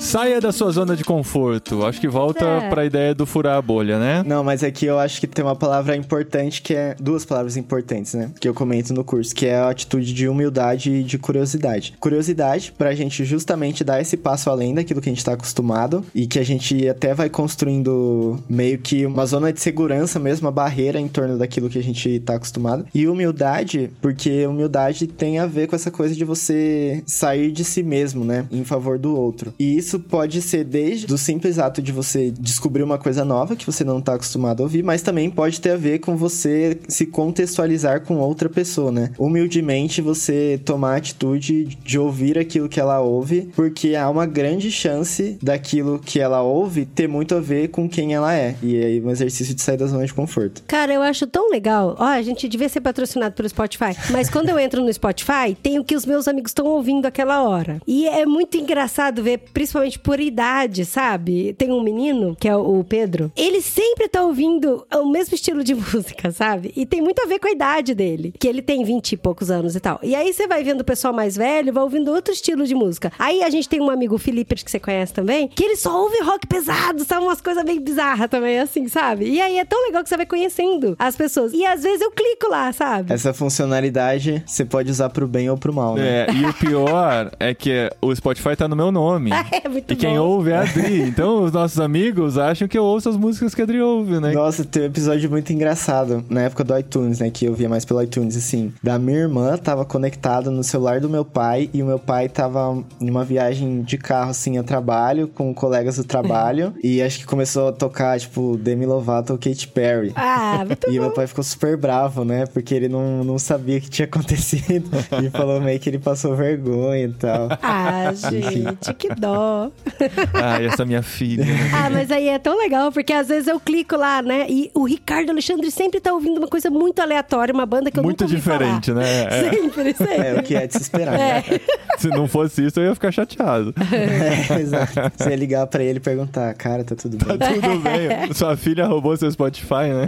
Saia da sua zona de conforto. Acho que volta É. pra ideia do furar a bolha, né? Não, mas aqui eu acho que tem uma palavra importante que é. Duas palavras importantes, né? Que eu comento no curso, que é a atitude de humildade e de curiosidade. Curiosidade, pra gente justamente dar esse passo além daquilo que a gente tá acostumado e que a gente até vai construindo meio que uma zona de segurança mesmo, uma barreira em torno daquilo que a gente tá acostumado. E humildade, porque humildade tem a ver com essa coisa de você sair de si mesmo, né? Em favor do outro. E isso pode ser desde o simples ato de você descobrir uma coisa nova que você não tá acostumado a ouvir, mas também pode ter a ver com você se contextualizar com outra pessoa, né? Humildemente você tomar a atitude de ouvir aquilo que ela ouve, porque há uma grande chance daquilo que ela ouve ter muito a ver com quem ela é. E é um exercício de sair da zona de conforto. Cara, eu acho tão legal. Ó, a gente devia ser patrocinado pelo Spotify. Mas quando eu entro no Spotify, tem o que os meus amigos estão ouvindo aquela hora. E é muito engraçado ver, principalmente por idade, sabe? Tem um menino, que é o o Pedro. Ele sempre tá ouvindo o mesmo estilo de música, sabe? E tem muito a ver com a idade dele. Que ele tem 20 e poucos anos e tal. E aí você vai vendo o pessoal mais velho, vai ouvindo outro estilo de música. Aí a gente tem um amigo, o Felipe, que você conhece também, que ele só ouve rock pesado, sabe? Umas coisas bem bizarras também, assim, sabe? E aí é tão legal que você vai conhecendo as pessoas. E às vezes eu clico lá, sabe? Essa funcionalidade você pode usar pro bem ou pro mal, né? É, e o pior é que o Spotify tá no meu nome. É muito E quem bom. ouve é a Adri. Então os nossos amigos acham que eu ouço as músicas que a Adri ouve, né? Nossa, tem um episódio muito engraçado na época do iTunes, né? Que eu via mais pelo iTunes, assim. Da minha irmã tava conectada no celular do meu pai e o meu pai tava numa viagem de carro, assim, a trabalho, com colegas do trabalho. e acho que começou a tocar, tipo, Demi Lovato ou Katy Perry. Ah, muito E bom. meu pai ficou super bravo, né? Porque ele não, não sabia o que tinha acontecido. e falou meio que ele passou vergonha e tal. Ah, gente, que dó. Ai, essa minha filha. Ah, mas aí é tão legal, porque às vezes eu clico lá, né? E o Ricardo Alexandre sempre tá ouvindo uma coisa muito aleatória, uma banda que eu Muito nunca ouvi diferente, falar. né? É. Sempre, sempre. É o que é de se esperar. né? Se não fosse isso, eu ia ficar chateado. É, exato. Você ia ligar pra ele e perguntar, cara, tá tudo bem? Tá tudo bem. Sua filha roubou seu Spotify, né?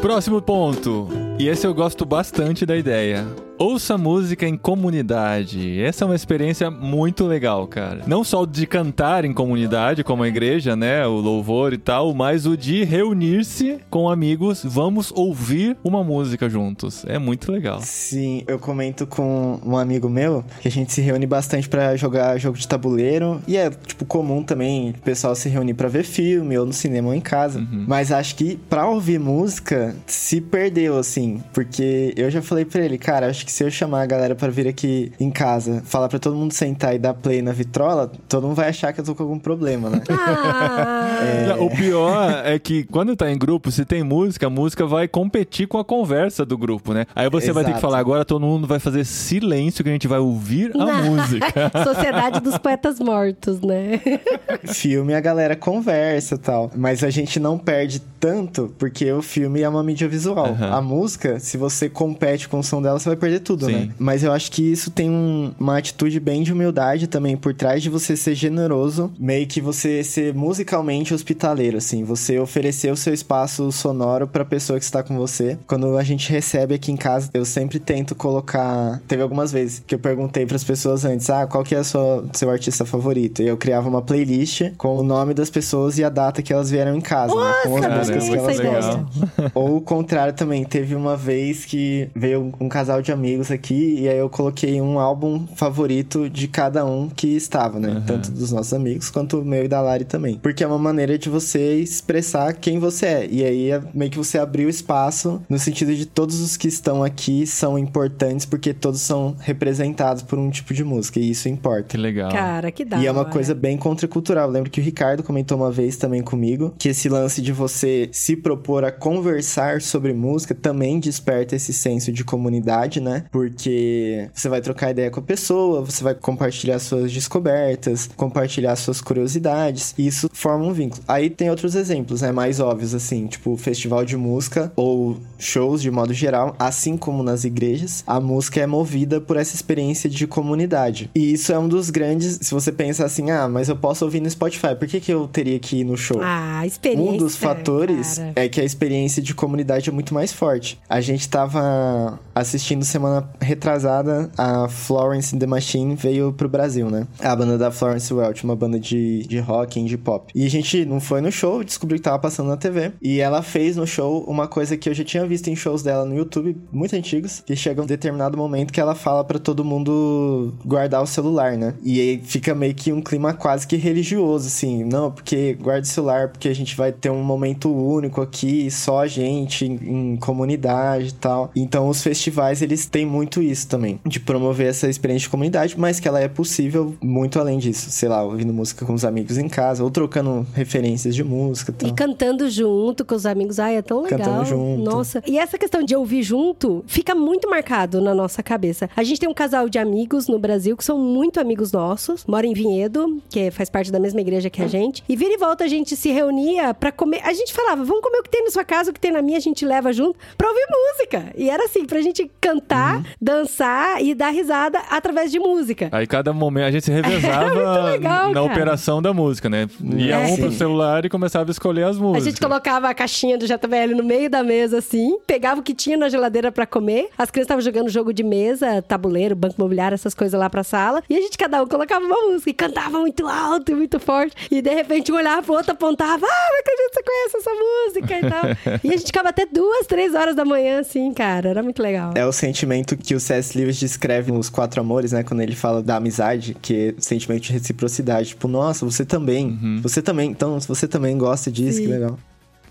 Próximo ponto. E esse eu gosto bastante da ideia. Ouça música em comunidade. Essa é uma experiência muito legal, cara. Não só o de cantar em comunidade, como a igreja, né? O louvor e tal, mas o de reunir-se com amigos. Vamos ouvir uma música juntos. É muito legal. Sim, eu comento com um amigo meu que a gente se reúne bastante pra jogar jogo de tabuleiro. E é, tipo, comum também o pessoal se reunir pra ver filme, ou no cinema ou em casa. Uhum. Mas acho que pra ouvir música se perdeu, assim. Porque eu já falei pra ele, cara, acho que se eu chamar a galera pra vir aqui em casa, falar pra todo mundo sentar e dar play na vitrola, todo mundo vai achar que eu tô com algum problema, né? Ah, Não, O pior é que quando tá em grupo, se tem música, a música vai competir com a conversa do grupo, né? Aí você vai ter que Exato. falar, agora todo mundo vai fazer silêncio que a gente vai ouvir a música. Sociedade dos Poetas Mortos, né? filme a galera conversa e tal. Mas a gente não perde tanto porque o filme é uma mídia visual. Aham. A música, se você compete com o som dela, você vai perder tudo, Sim. né? Mas eu acho que isso tem um- uma atitude bem de humildade também por trás de você ser generoso, meio que você ser musicalmente hospitaleiro, assim. Você oferecer o seu espaço sonoro pra pessoa que está com você. Quando a gente recebe aqui em casa, eu sempre tento colocar. Teve algumas vezes que eu perguntei pras pessoas antes, ah, qual que é o seu, artista favorito? E eu criava uma playlist com o nome das pessoas e a data que elas vieram em casa, né? Com as Nossa, músicas que elas gostam. Ou o contrário também, teve uma vez que veio um casal de amigos aqui e aí eu coloquei um álbum favorito de cada um que estava, né? Tanto dos nossos amigos quanto o meu e da Lari também. Porque é uma maneira de você expressar quem você é. E aí é meio que você abriu espaço no sentido de todos os que estão aqui são importantes porque todos são representados por um tipo de música e isso importa. Que legal. Cara, que dá. E é uma coisa bem contracultural. Eu lembro que o Ricardo comentou uma vez também comigo que esse lance de você se propor a conversar sobre música também desperta esse senso de comunidade, né? Porque você vai trocar ideia com a pessoa, você vai compartilhar suas descobertas, compartilhar suas curiosidades, e isso forma um vínculo. Aí tem outros exemplos, né? Mais óbvios, assim, tipo festival de música ou shows de modo geral, assim como nas igrejas, a música é movida por essa experiência de comunidade. E isso é um dos grandes. Se você pensa assim, ah, mas eu posso ouvir no Spotify, por que, que eu teria que ir no show? Ah, experiência. Um dos fatores cara. é que a experiência de comunidade é muito mais forte. A gente tava assistindo semana retrasada, a Florence and the Machine veio pro Brasil, né? A banda da Florence Welch, uma banda de, de rock, indie pop. E a gente não foi no show, descobriu que tava passando na TV. E ela fez no show uma coisa que eu já tinha visto em shows dela no YouTube, muito antigos, que chega um determinado momento que ela fala pra todo mundo guardar o celular, né? E aí fica meio que um clima quase que religioso, assim. Não, porque guarda o celular, porque a gente vai ter um momento único aqui, só a gente, em, em comunidade e tal. Então os festivais, eles têm muito isso também, de promover essa experiência de comunidade, mas que ela é possível muito além disso. Sei lá, ouvindo música com os amigos em casa, ou trocando referências de música e tal. E cantando junto com os amigos. Ai, é tão legal. Cantando junto. Nossa. E essa questão de ouvir junto fica muito marcado na nossa cabeça. A gente tem um casal de amigos no Brasil que são muito amigos nossos. Mora em Vinhedo, que faz parte da mesma igreja que a gente. E vira e volta a gente se reunia pra comer. A gente falava, vamos comer o que tem na sua casa, o que tem na minha, a gente leva junto pra ouvir música. E era assim, pra gente cantar, Uhum. dançar e dar risada através de música. Aí cada momento a gente se revezava legal, na cara. operação da música, né? Ia É. um pro celular e começava a escolher as A músicas. gente colocava a caixinha do JBL no meio da mesa, assim, pegava o que tinha na geladeira pra comer. As crianças estavam jogando jogo de mesa, tabuleiro, banco imobiliário, essas coisas lá pra sala. E a gente, cada um, colocava uma música e cantava muito alto e muito forte. E de repente um olhava pro outro, apontava, ah, não acredito que você conhece essa música e tal. e a gente ficava até duas, três horas da manhã, assim, cara. Era muito legal. É o sentimento que o C.S. Lewis descreve nos Quatro Amores, né? Quando ele fala da amizade, que é o sentimento de reciprocidade. Tipo, nossa, você também. Você também. Então, se você também gosta disso, Sim. que legal.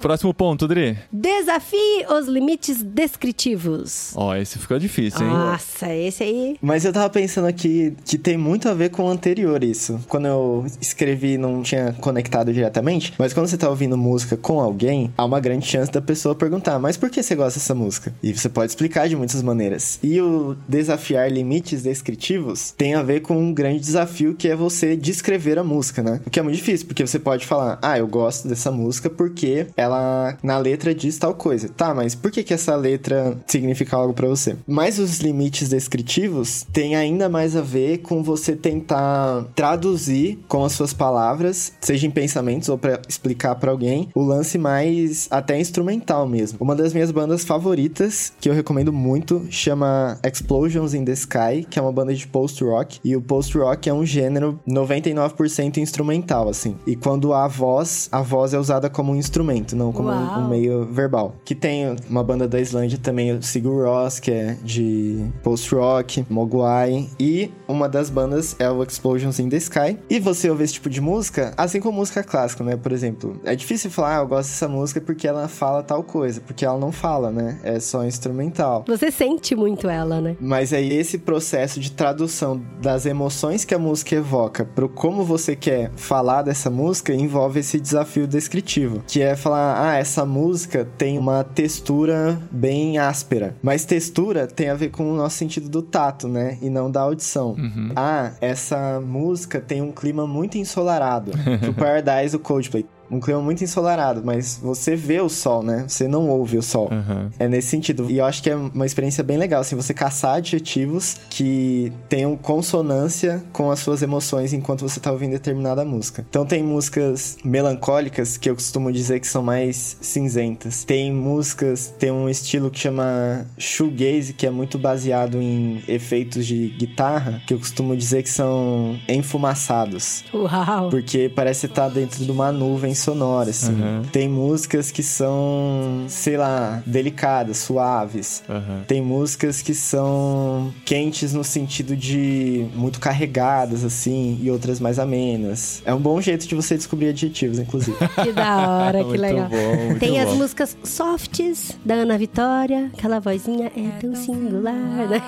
Próximo ponto, Dri. Desafie os limites descritivos. Ó, esse ficou difícil, hein? Nossa, esse aí. Mas eu tava pensando aqui que tem muito a ver com o anterior isso. Quando eu escrevi, não tinha conectado diretamente, mas quando você tá ouvindo música com alguém, há uma grande chance da pessoa perguntar: Mas por que você gosta dessa música? E você pode explicar de muitas maneiras. E o desafiar limites descritivos tem a ver com um grande desafio que é você descrever a música, né? O que é muito difícil, porque você pode falar: Ah, eu gosto dessa música porque ela na letra diz tal coisa. Tá, mas por que que essa letra significa algo pra você? Mas os limites descritivos têm ainda mais a ver com você tentar traduzir com as suas palavras, seja em pensamentos ou pra explicar pra alguém, o lance mais até instrumental mesmo. Uma das minhas bandas favoritas, que eu recomendo muito, chama Explosions in the Sky, que é uma banda de post-rock, e o post-rock é um gênero 99% instrumental, assim. E quando há voz, a voz é usada como um instrumento, não como um, Uau. um meio verbal. Que tem uma banda da Islândia também, o Sigur Rós, que é de post-rock, Mogwai, e uma das bandas é o Explosions in the Sky. E você ouve esse tipo de música, assim como música clássica, né? Por exemplo, é difícil falar, ah, eu gosto dessa música porque ela fala tal coisa, porque ela não fala, né? É só instrumental. Você sente muito ela, né? Mas aí esse processo de tradução das emoções que a música evoca pro como você quer falar dessa música envolve esse desafio descritivo, que é falar, ah, essa música tem uma textura bem áspera. Mas textura tem a ver com o nosso sentido do tato, né? E não da audição. Ah, essa música tem um clima muito ensolarado. o Paradise do Coldplay. Um clima muito ensolarado, mas você vê o sol, né? Você não ouve o sol. Aham. É nesse sentido. E eu acho que é uma experiência bem legal, assim, você caçar adjetivos que tenham consonância com as suas emoções enquanto você tá ouvindo determinada música. Então tem músicas melancólicas que eu costumo dizer que são mais cinzentas. Tem músicas, tem um estilo que chama shoegaze, que é muito baseado em efeitos de guitarra, que eu costumo dizer que são enfumaçados. Uau. Porque parece estar dentro de uma nuvem sonora, assim. Uhum. Tem músicas que são, sei lá, delicadas, suaves. Aham. Tem músicas que são quentes no sentido de muito carregadas, assim, e outras mais amenas. É um bom jeito de você descobrir adjetivos, inclusive. Que da hora, que Muito legal. bom, muito Tem as bom. músicas softs da Ana Vitória, aquela vozinha é tão singular, né?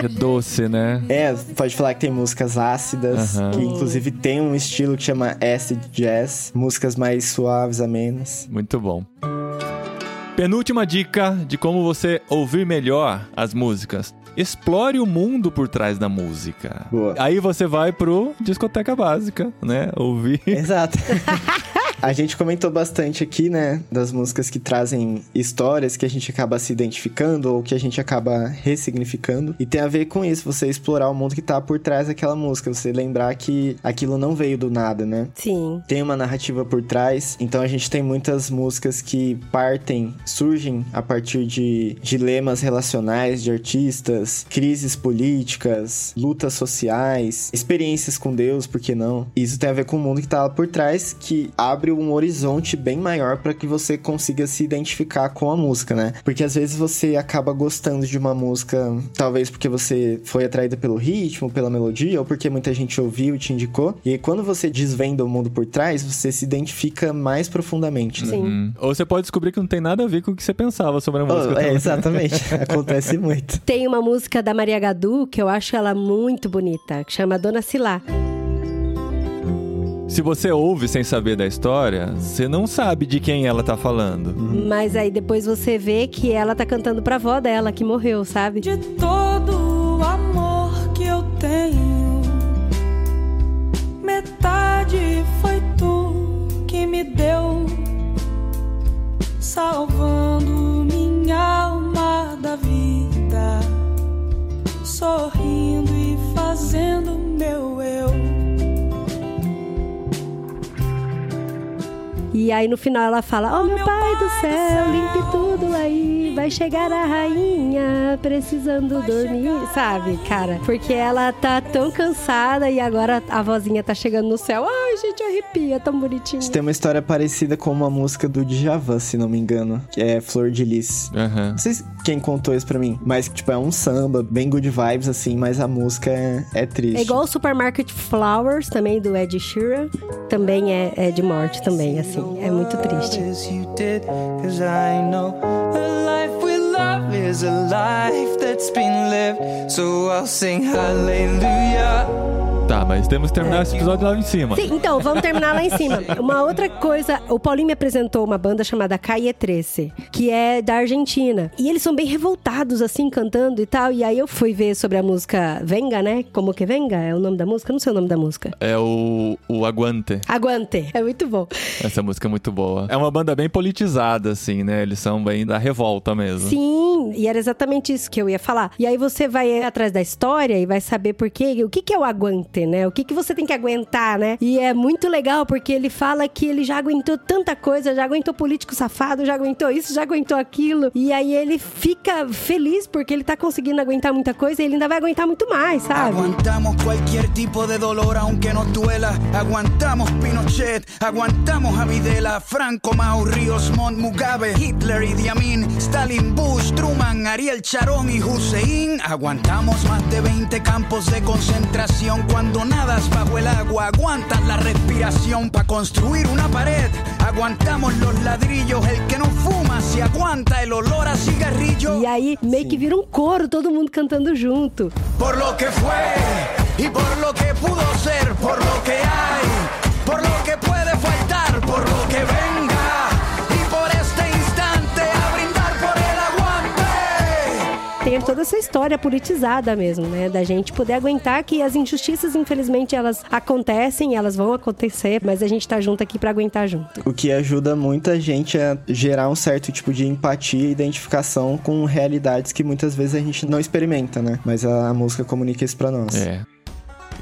É, é doce, né? é, pode falar que tem músicas ácidas, Aham. que inclusive tem um estilo que chama acid jazz, músicas mais suaves, amenas. Muito bom. Penúltima dica de como você ouvir melhor as músicas. Explore o mundo por trás da música. Boa. Aí você vai pro discoteca básica, né? Ouvir. Exato. A gente comentou bastante aqui, né, das músicas que trazem histórias que a gente acaba se identificando ou que a gente acaba ressignificando. E tem a ver com isso, você explorar o mundo que tá por trás daquela música, você lembrar que aquilo não veio do nada, né? Sim. Tem uma narrativa por trás, então a gente tem muitas músicas que partem, surgem a partir de dilemas relacionais de artistas, crises políticas, lutas sociais, experiências com Deus, por que não? Isso tem a ver com o mundo que tá lá por trás, que abre um horizonte bem maior para que você consiga se identificar com a música, né? Porque às vezes você acaba gostando de uma música, talvez porque você foi atraída pelo ritmo, pela melodia, ou porque muita gente ouviu e te indicou. E aí, quando você desvenda o mundo por trás, você se identifica mais profundamente, né? Sim. Hum. Ou você pode descobrir que não tem nada a ver com o que você pensava sobre a música. Oh, é, exatamente. Acontece muito. Tem uma música da Maria Gadu que eu acho ela muito bonita, que chama Dona Silá. Se você ouve sem saber da história, você não sabe de quem ela tá falando. Mas aí depois você vê que ela tá cantando pra avó dela, que morreu, sabe? De todo o amor que eu tenho, metade foi tu que me deu, salvando minha alma da vida, sorrindo e fazendo meu eu. E aí no final ela fala: Oh, meu pai do céu, limpe tudo aí. vai chegar a rainha precisando dormir, sabe, cara? Porque ela tá tão cansada e agora a vozinha tá chegando no céu. Ai, gente, arrepia, tão bonitinho. Tem uma história parecida com uma música do Djavan, se não me engano, que é Flor de Lis. Aham. Não sei se- quem contou isso pra mim, mas, tipo, é um samba, bem good vibes, assim, mas a música é, é triste. É igual o Supermarket Flowers, também do Ed Sheeran. Também é, é de morte também, assim. As you did, 'cause I know assim. life muito love Is a life that's been lived, so I'll sing hallelujah. Tá, mas temos que terminar esse episódio lá em cima. Sim, então, vamos terminar lá em cima. Uma outra coisa, o Paulinho me apresentou uma banda chamada Calle 13, que é da Argentina. E eles são bem revoltados, assim, cantando e tal. E aí eu fui ver sobre a música Venga, né? Como que Venga? É o nome da música? Eu não sei o nome da música. É o, o Aguante. Aguante. É muito bom. Essa música é muito boa. É uma banda bem politizada, assim, né? Eles são bem da revolta mesmo. Sim, e era exatamente isso que eu ia falar. E aí você vai atrás da história e vai saber por quê, o que, que é o aguante, né? O que, que você tem que aguentar, né? E é muito legal porque ele fala que ele já aguentou tanta coisa, já aguentou político safado, já aguentou isso, já aguentou aquilo. E aí ele fica feliz porque ele tá conseguindo aguentar muita coisa e ele ainda vai aguentar muito mais, sabe? Aguantamos cualquier tipo de dolor aunque nos duela. Aguantamos Pinochet, aguantamos a Videla, Franco, Mao, Ríos, Montt, Mugabe, Hitler, Idi Amin, Stalin, Bush, Truman, Ariel Sharon y Hussein. Aguantamos más de 20 campos de concentración cuando nadas bajo el agua. Aguantas la respiración para construir una pared. Aguantamos los ladrillos, el que no fuma se aguanta el olor a cigarrillo. E aí meio que vira um coro, todo mundo cantando junto. por lo que fue y por lo que pudo ser, por lo que hay, por lo que puede faltar, por lo que venga toda essa história politizada mesmo, né? Da gente poder aguentar que as injustiças, infelizmente, elas acontecem, elas vão acontecer, mas a gente tá junto aqui pra aguentar junto. O que ajuda muita gente a gerar um certo tipo de empatia e identificação com realidades que muitas vezes a gente não experimenta, né? Mas a, a música comunica isso pra nós. É.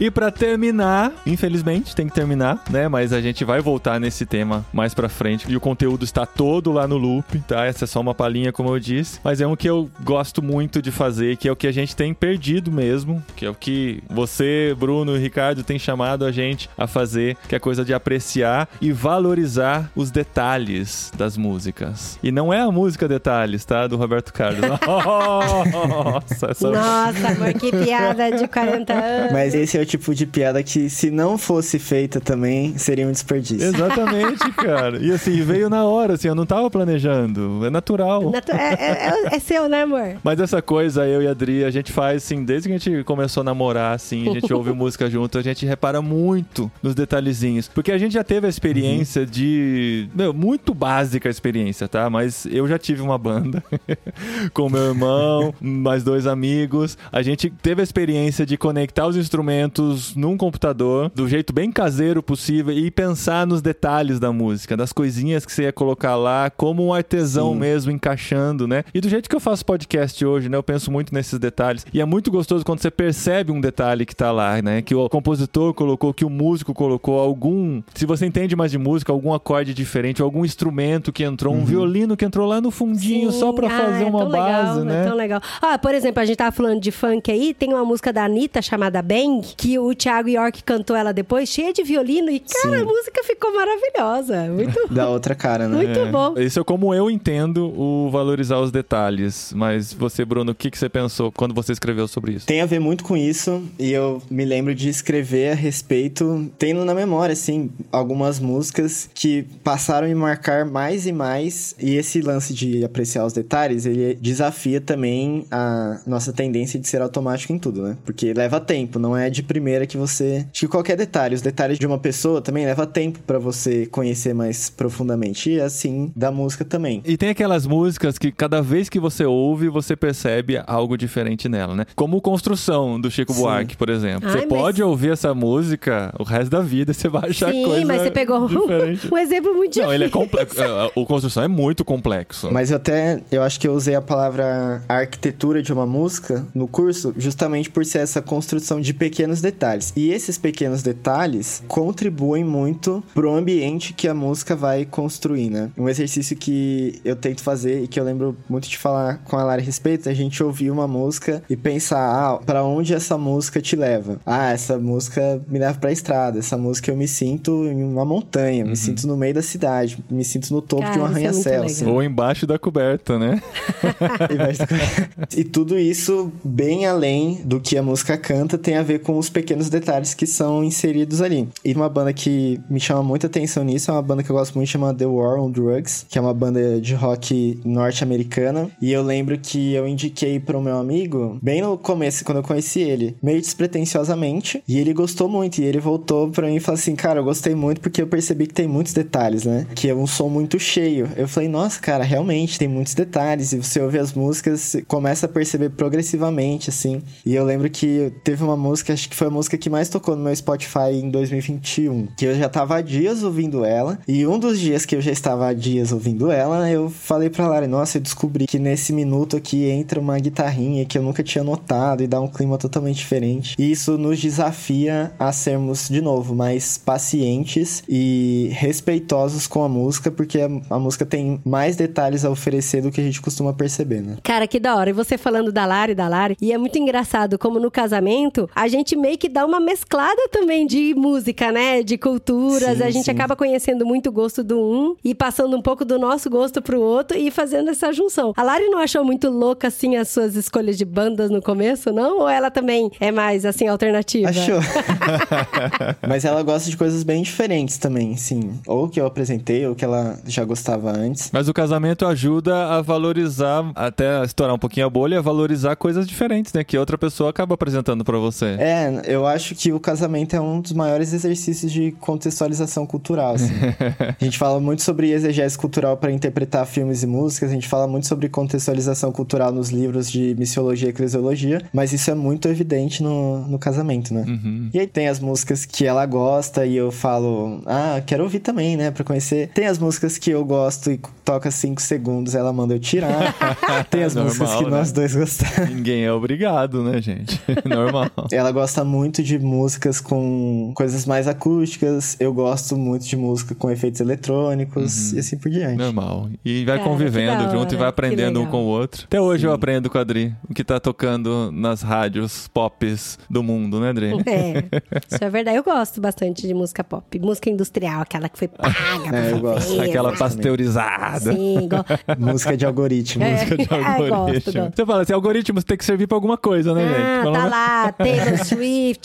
E pra terminar, infelizmente tem que terminar, né? Mas a gente vai voltar nesse tema mais pra frente. E o conteúdo está todo lá no loop, tá? Essa é só uma palhinha, como eu disse. Mas é um que eu gosto muito de fazer, que é o que a gente tem perdido mesmo, que é o que você, Bruno e Ricardo tem chamado a gente a fazer, que é coisa de apreciar e valorizar os detalhes das músicas. E não é a música detalhes, tá? Do Roberto Carlos. Nossa, essa Nossa, amor, que piada de 40 anos. Mas esse é o tipo de piada que, se não fosse feita também, seria um desperdício. Exatamente, cara. E assim, veio na hora, assim, eu não tava planejando. É natural. Natu- É, é- é- é seu, né, amor? Mas essa coisa, eu e a Adri, a gente faz assim, desde que a gente começou a namorar, assim, a gente ouve música junto, a gente repara muito nos detalhezinhos. Porque a gente já teve a experiência de. Meu, muito básica a experiência, tá? Mas eu já tive uma banda com meu irmão, mais dois amigos. A gente teve a experiência de conectar os instrumentos num computador, do jeito bem caseiro possível, e pensar nos detalhes da música, das coisinhas que você ia colocar lá, como um artesão Sim. mesmo encaixando, né? E do jeito que eu faço podcast hoje, né? Eu penso muito nesses detalhes. E é muito gostoso quando você percebe um detalhe que tá lá, né? Que o compositor colocou, que o músico colocou, algum. Se você entende mais de música, algum acorde diferente, algum instrumento que entrou, um violino que entrou lá no fundinho Sim. só pra Ah, fazer é uma tão base, legal, né? É tão legal. Ah, por exemplo, a gente tava falando de funk aí, tem uma música da Anitta chamada Bang, que o Thiago York cantou ela depois, cheia de violino, e cara, Sim. a música ficou maravilhosa. Muito, Da outra cara, né? muito bom. Isso é como eu entendo o valorizar os detalhes. Mas você, Bruno, o que, que você pensou quando você escreveu sobre isso? Tem a ver muito com isso, e eu me lembro de escrever a respeito, tendo na memória, assim, algumas músicas que passaram a me marcar mais e mais, e esse lance de apreciar os detalhes, ele desafia também a nossa tendência de ser automático em tudo, né? Porque leva tempo, não é de primeira que você... Acho que qualquer detalhe, os detalhes de uma pessoa também leva tempo pra você conhecer mais profundamente, e assim, da música também. E tem aquelas músicas que cada vez que você ouve, você percebe algo diferente nela, né? Como Construção, do Chico Sim. Buarque, por exemplo. Ai, você mas- pode ouvir essa música o resto da vida, você vai achar Sim, coisa mas você pegou diferente. um, exemplo muito Não, difícil. ele é complexo. O Construção é muito complexo. Mas eu até, eu acho que eu usei a palavra arquitetura de uma música no curso, justamente por ser essa construção de pequenos detalhes. E esses pequenos detalhes contribuem muito pro ambiente que a música vai construir, né? Um exercício que eu tento fazer e que eu lembro muito de falar com a Lara a respeito, é a gente ouvir uma música e pensar, ah, para onde essa música te leva? Ah, essa música me leva pra estrada, essa música eu me sinto em uma montanha, me sinto no meio da cidade, me sinto no topo Cara, de um é arranha-céu. assim. Ou embaixo da coberta, né? e tudo isso, bem além do que a música canta, tem a ver com os pequenos detalhes que são inseridos ali. E uma banda que me chama muita atenção nisso é uma banda que eu gosto muito, chama The War on Drugs, que é uma banda de rock norte-americana. E eu lembro que eu indiquei para o meu amigo, bem no começo, quando eu conheci ele, meio despretensiosamente, e ele gostou muito. E ele voltou para mim e falou assim: Cara, eu gostei muito porque eu percebi que tem muitos detalhes, né? Que é um som muito cheio. Eu falei, nossa, cara, realmente tem muitos detalhes. E você ouve as músicas, começa a perceber progressivamente, assim. E eu lembro que teve uma música, acho que foi a música que mais tocou no meu Spotify em 2021. Que eu já tava há dias ouvindo ela. E um dos dias que eu já estava há dias ouvindo ela, eu falei pra Lara, nossa, eu descobri que nesse minuto aqui entra uma guitarrinha que eu nunca tinha notado e dá um clima totalmente diferente. E isso nos desafia a sermos, de novo, mais pacientes e respeitosos com a música, porque a, música tem mais detalhes a oferecer do que a gente costuma perceber, né? Cara, que da hora. E você falando da Lari, da Lari. E é muito engraçado como no casamento a gente meio que dá uma mesclada também de música, né? De culturas. Sim, a gente sim. acaba conhecendo muito o gosto do um e passando um pouco do nosso gosto pro outro e fazendo essa junção. A Lari não achou muito louca, assim, as suas escolhas de bandas no começo, não? Ou ela também é mais, assim, alternativa? Achou. Mas ela gosta de coisas bem diferentes também, sim. Ou que eu apresentei, ou que ela já gostava antes. Mas o casamento ajuda a valorizar, até estourar um pouquinho a bolha, a valorizar coisas diferentes, né? Que outra pessoa acaba apresentando pra você. É, eu acho que o casamento é um dos maiores exercícios de contextualização cultural, assim. a gente fala muito sobre exegese cultural para interpretar filmes e músicas, a gente fala muito sobre contextualização cultural nos livros de missiologia e eclesiologia, mas isso é muito evidente no, no casamento, né? Uhum. E aí tem as músicas que ela gosta e eu falo, ah, quero ouvir também, né, pra conhecer. Tem as músicas que eu gosto e toca 5 segundos, ela manda eu tirar. tem as Normal, músicas que né? nós dois gostamos. Ninguém é obrigado, né, gente? Normal. Ela gosta muito de músicas com coisas mais acústicas. Eu gosto muito de música com efeitos eletrônicos e assim por diante. Normal. E vai Cara, convivendo junto e vai aprendendo um com o outro. Até hoje eu aprendo com a Adri o que tá tocando nas rádios pops do mundo, né, Adri? É, isso é verdade. Eu gosto bastante de música pop. Música industrial, aquela que foi paga pra É, eu gosto. fazer. Aquela gosto pasteurizada. Sim, go... Música de algoritmo. É. Música de gosto, algoritmo. gosto. Você fala assim, algoritmos tem que servir pra alguma coisa, né, gente? Ah, Pelo tá lá, Taylor Swift,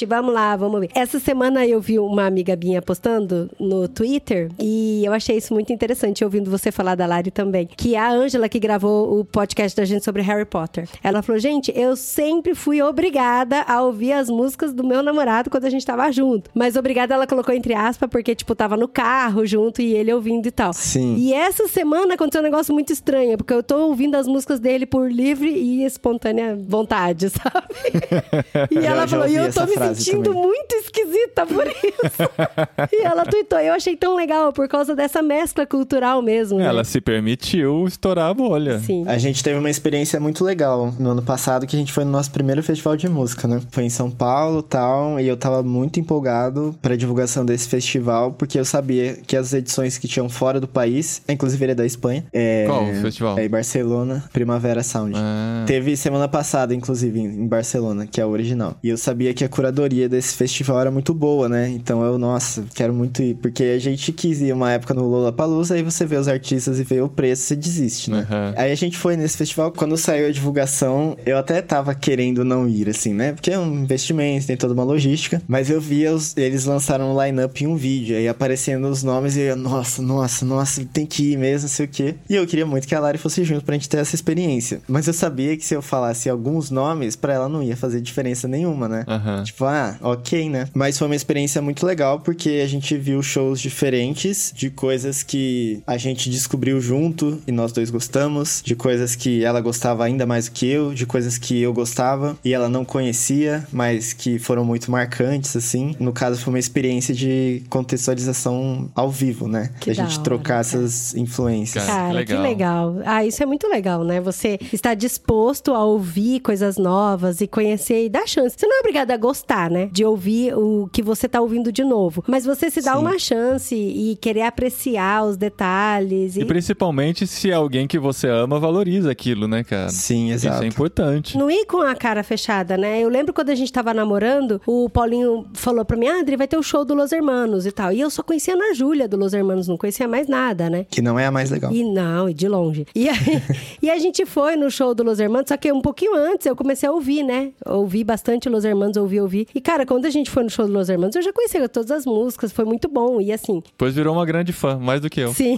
vamos lá, vamos ver. Essa semana eu vi uma amiga minha postando no Twitter e eu achei isso muito interessante, ouvindo você falar da Lari também. Que é a Ângela que gravou o podcast da gente sobre Harry Potter. Ela falou, gente, eu sempre fui obrigada a ouvir as músicas do meu namorado quando a gente tava junto. Mas obrigada ela colocou entre aspas, porque, tipo, tava no carro junto e ele ouvindo e tal. Sim. E essa semana aconteceu um negócio muito estranho, porque eu tô ouvindo as músicas dele por livre e espontânea vontade, sabe? E ela falou, e eu tô essa me frase sentindo também." muito esquisita por isso. e ela tweetou, eu achei tão legal por causa dessa mescla cultural mesmo. Ela né? se permitiu estourar a bolha. Sim. A gente teve uma experiência muito legal no ano passado, que a gente foi no nosso primeiro festival de música, né? Foi em São Paulo tal, e eu tava muito empolgado pra divulgação desse festival, porque eu sabia que as edições que tinham fora do país, inclusive ele é da Espanha. É, Qual festival? É em Barcelona, Primavera Sound. Ah. Teve semana passada, inclusive, em em Barcelona, que é a original. E eu sabia que a curadoria desse festival era muito boa, né? Então eu, nossa, quero muito ir. Porque a gente quis ir uma época no Lollapalooza, aí você vê os artistas e vê o preço, você desiste, né? Aham. Aí a gente foi nesse festival, quando saiu a divulgação, eu até tava querendo não ir, assim, né? Porque é um investimento, tem toda uma logística. Mas eu via, os, eles lançaram um line-up em um vídeo, aí aparecendo os nomes e eu, nossa, nossa, nossa, tem que ir mesmo, não sei o quê. E eu queria muito que a Lari fosse junto pra gente ter essa experiência. Mas eu sabia que se eu falasse alguns nomes, pra ela não ia fazer diferença nenhuma, né? Aham. Tipo, ah, ok, né? Mas foi uma experiência muito legal porque a gente viu shows diferentes de coisas que a gente descobriu junto e nós dois gostamos, de coisas que ela gostava ainda mais do que eu, de coisas que eu gostava e ela não conhecia, mas que foram muito marcantes, assim. No caso, foi uma experiência de contextualização ao vivo, né? Que a gente da trocar hora, cara. essas influências. Cara, Cara, que legal. legal. Ah, isso é muito legal, né? Você está disposto a ouvir coisas novas e conhecer e dar chance. Você não é obrigado a gostar, né? De ouvir o que você tá ouvindo de novo. Mas você se dá Sim. uma chance e querer apreciar os detalhes. E E... principalmente se alguém que você ama valoriza aquilo, né, cara? Sim, Isso exato. é importante. Não ir com a cara fechada, né? Eu lembro quando a gente tava namorando, o Paulinho falou pra mim, ah, André, vai ter o show do Los Hermanos e tal. E eu só conhecia a Ana Júlia do Los Hermanos, não conhecia mais nada, né? Que não é a mais legal. E não, e de longe. E, aí, e a gente foi no show do Los Hermanos, só que um pouquinho antes eu comecei a ouvir, né? Ouvi bastante Los Hermanos, ouvi, ouvi. E, cara, quando a gente foi no show do Los Hermanos, eu já conhecia todas as músicas, foi muito bom. E assim, Depois virou uma grande fã, mais do que eu. sim.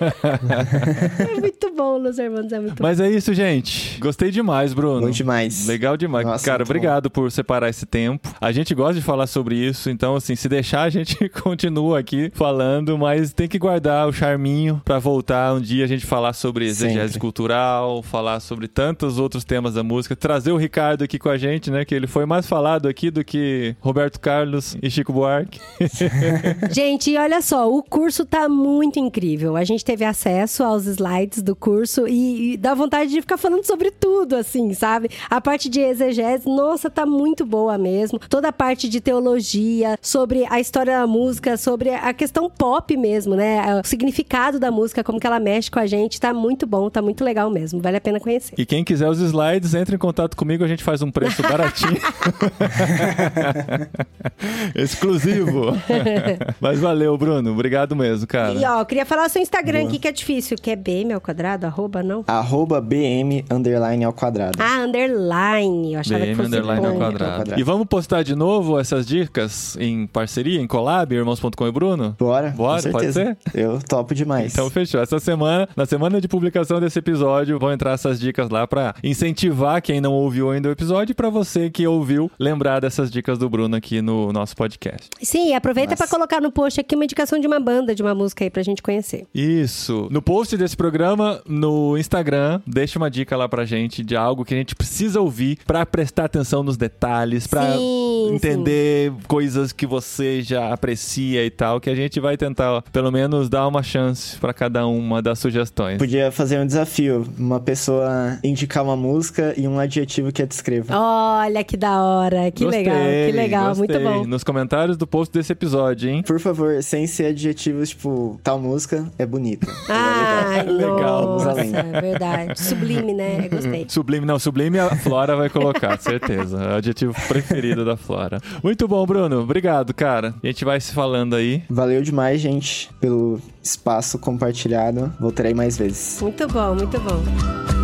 é muito bom, Los Hermanos é muito bom. Mas é isso, gente. Gostei demais, Bruno. Bom demais. Legal demais. Nossa, Cara, muito obrigado por separar esse tempo. A gente gosta de falar sobre isso, então, assim, se deixar, a gente continua aqui falando, mas tem que guardar o charminho pra voltar um dia a gente falar sobre exegese cultural, falar sobre tantos outros temas da música. Trazer o Ricardo aqui com a gente, né? Que ele foi mais falado aqui do que Roberto Carlos e Chico Buarque. Gente, e olha só, o curso tá muito incrível. A gente teve acesso aos slides do curso e, e dá vontade de ficar falando sobre tudo, assim, sabe? A parte de exegese, nossa, tá muito boa mesmo. Toda a parte de teologia, sobre a história da música, sobre a questão pop mesmo, né? O significado da música, como que ela mexe com a gente, tá muito bom, tá muito legal mesmo. Vale a pena conhecer. E quem quiser os slides, entre em contato comigo, a gente faz um preço baratinho. Exclusivo. Mas valeu, Bruno. Obrigado mesmo, cara. E ó, eu queria falar o seu Instagram aqui que é difícil, que é BM ao quadrado, arroba, não? Arroba BM underline ao quadrado. Ah, underline. Eu achava que BM fosse underline ao ponto. quadrado. ao quadrado. E vamos postar de novo essas dicas em parceria, em collab, irmãos.com e Bruno? Bora? Bora, com pode certeza. Eu topo demais. Então fechou. Essa semana, na semana de publicação desse episódio, vão entrar essas dicas lá pra incentivar quem não ouviu ainda o episódio e pra você que ouviu lembrar dessas dicas do Bruno aqui no nosso podcast. Sim, aproveita Nossa. pra colocar no post aqui uma indicação de uma banda, de uma música aí pra gente conhecer. Isso. No post desse programa, no Instagram, deixa uma dica lá pra gente de algo que a gente precisa ouvir pra prestar atenção nos detalhes, pra Sim, entender coisas que você já aprecia e tal, que a gente vai tentar, ó, pelo menos, dar uma chance pra cada uma das sugestões. Podia fazer um desafio. Uma pessoa indicar uma música e um adjetivo que a descreva. Olha que da hora, que Gostei, legal, que legal, gostei. muito bom. Nos comentários do post desse episódio, hein? Por favor, sem ser adjetivos tipo, tal música é bonita. Ai, Legal. nossa, é verdade. Sublime, né? Gostei. Sublime, não, sublime a Flora vai colocar, certeza. É o adjetivo preferido da Flora. Muito bom, Bruno. Obrigado, cara. A gente vai se falando aí. Valeu demais, gente, pelo espaço compartilhado. Voltarei mais vezes. Muito bom, muito bom.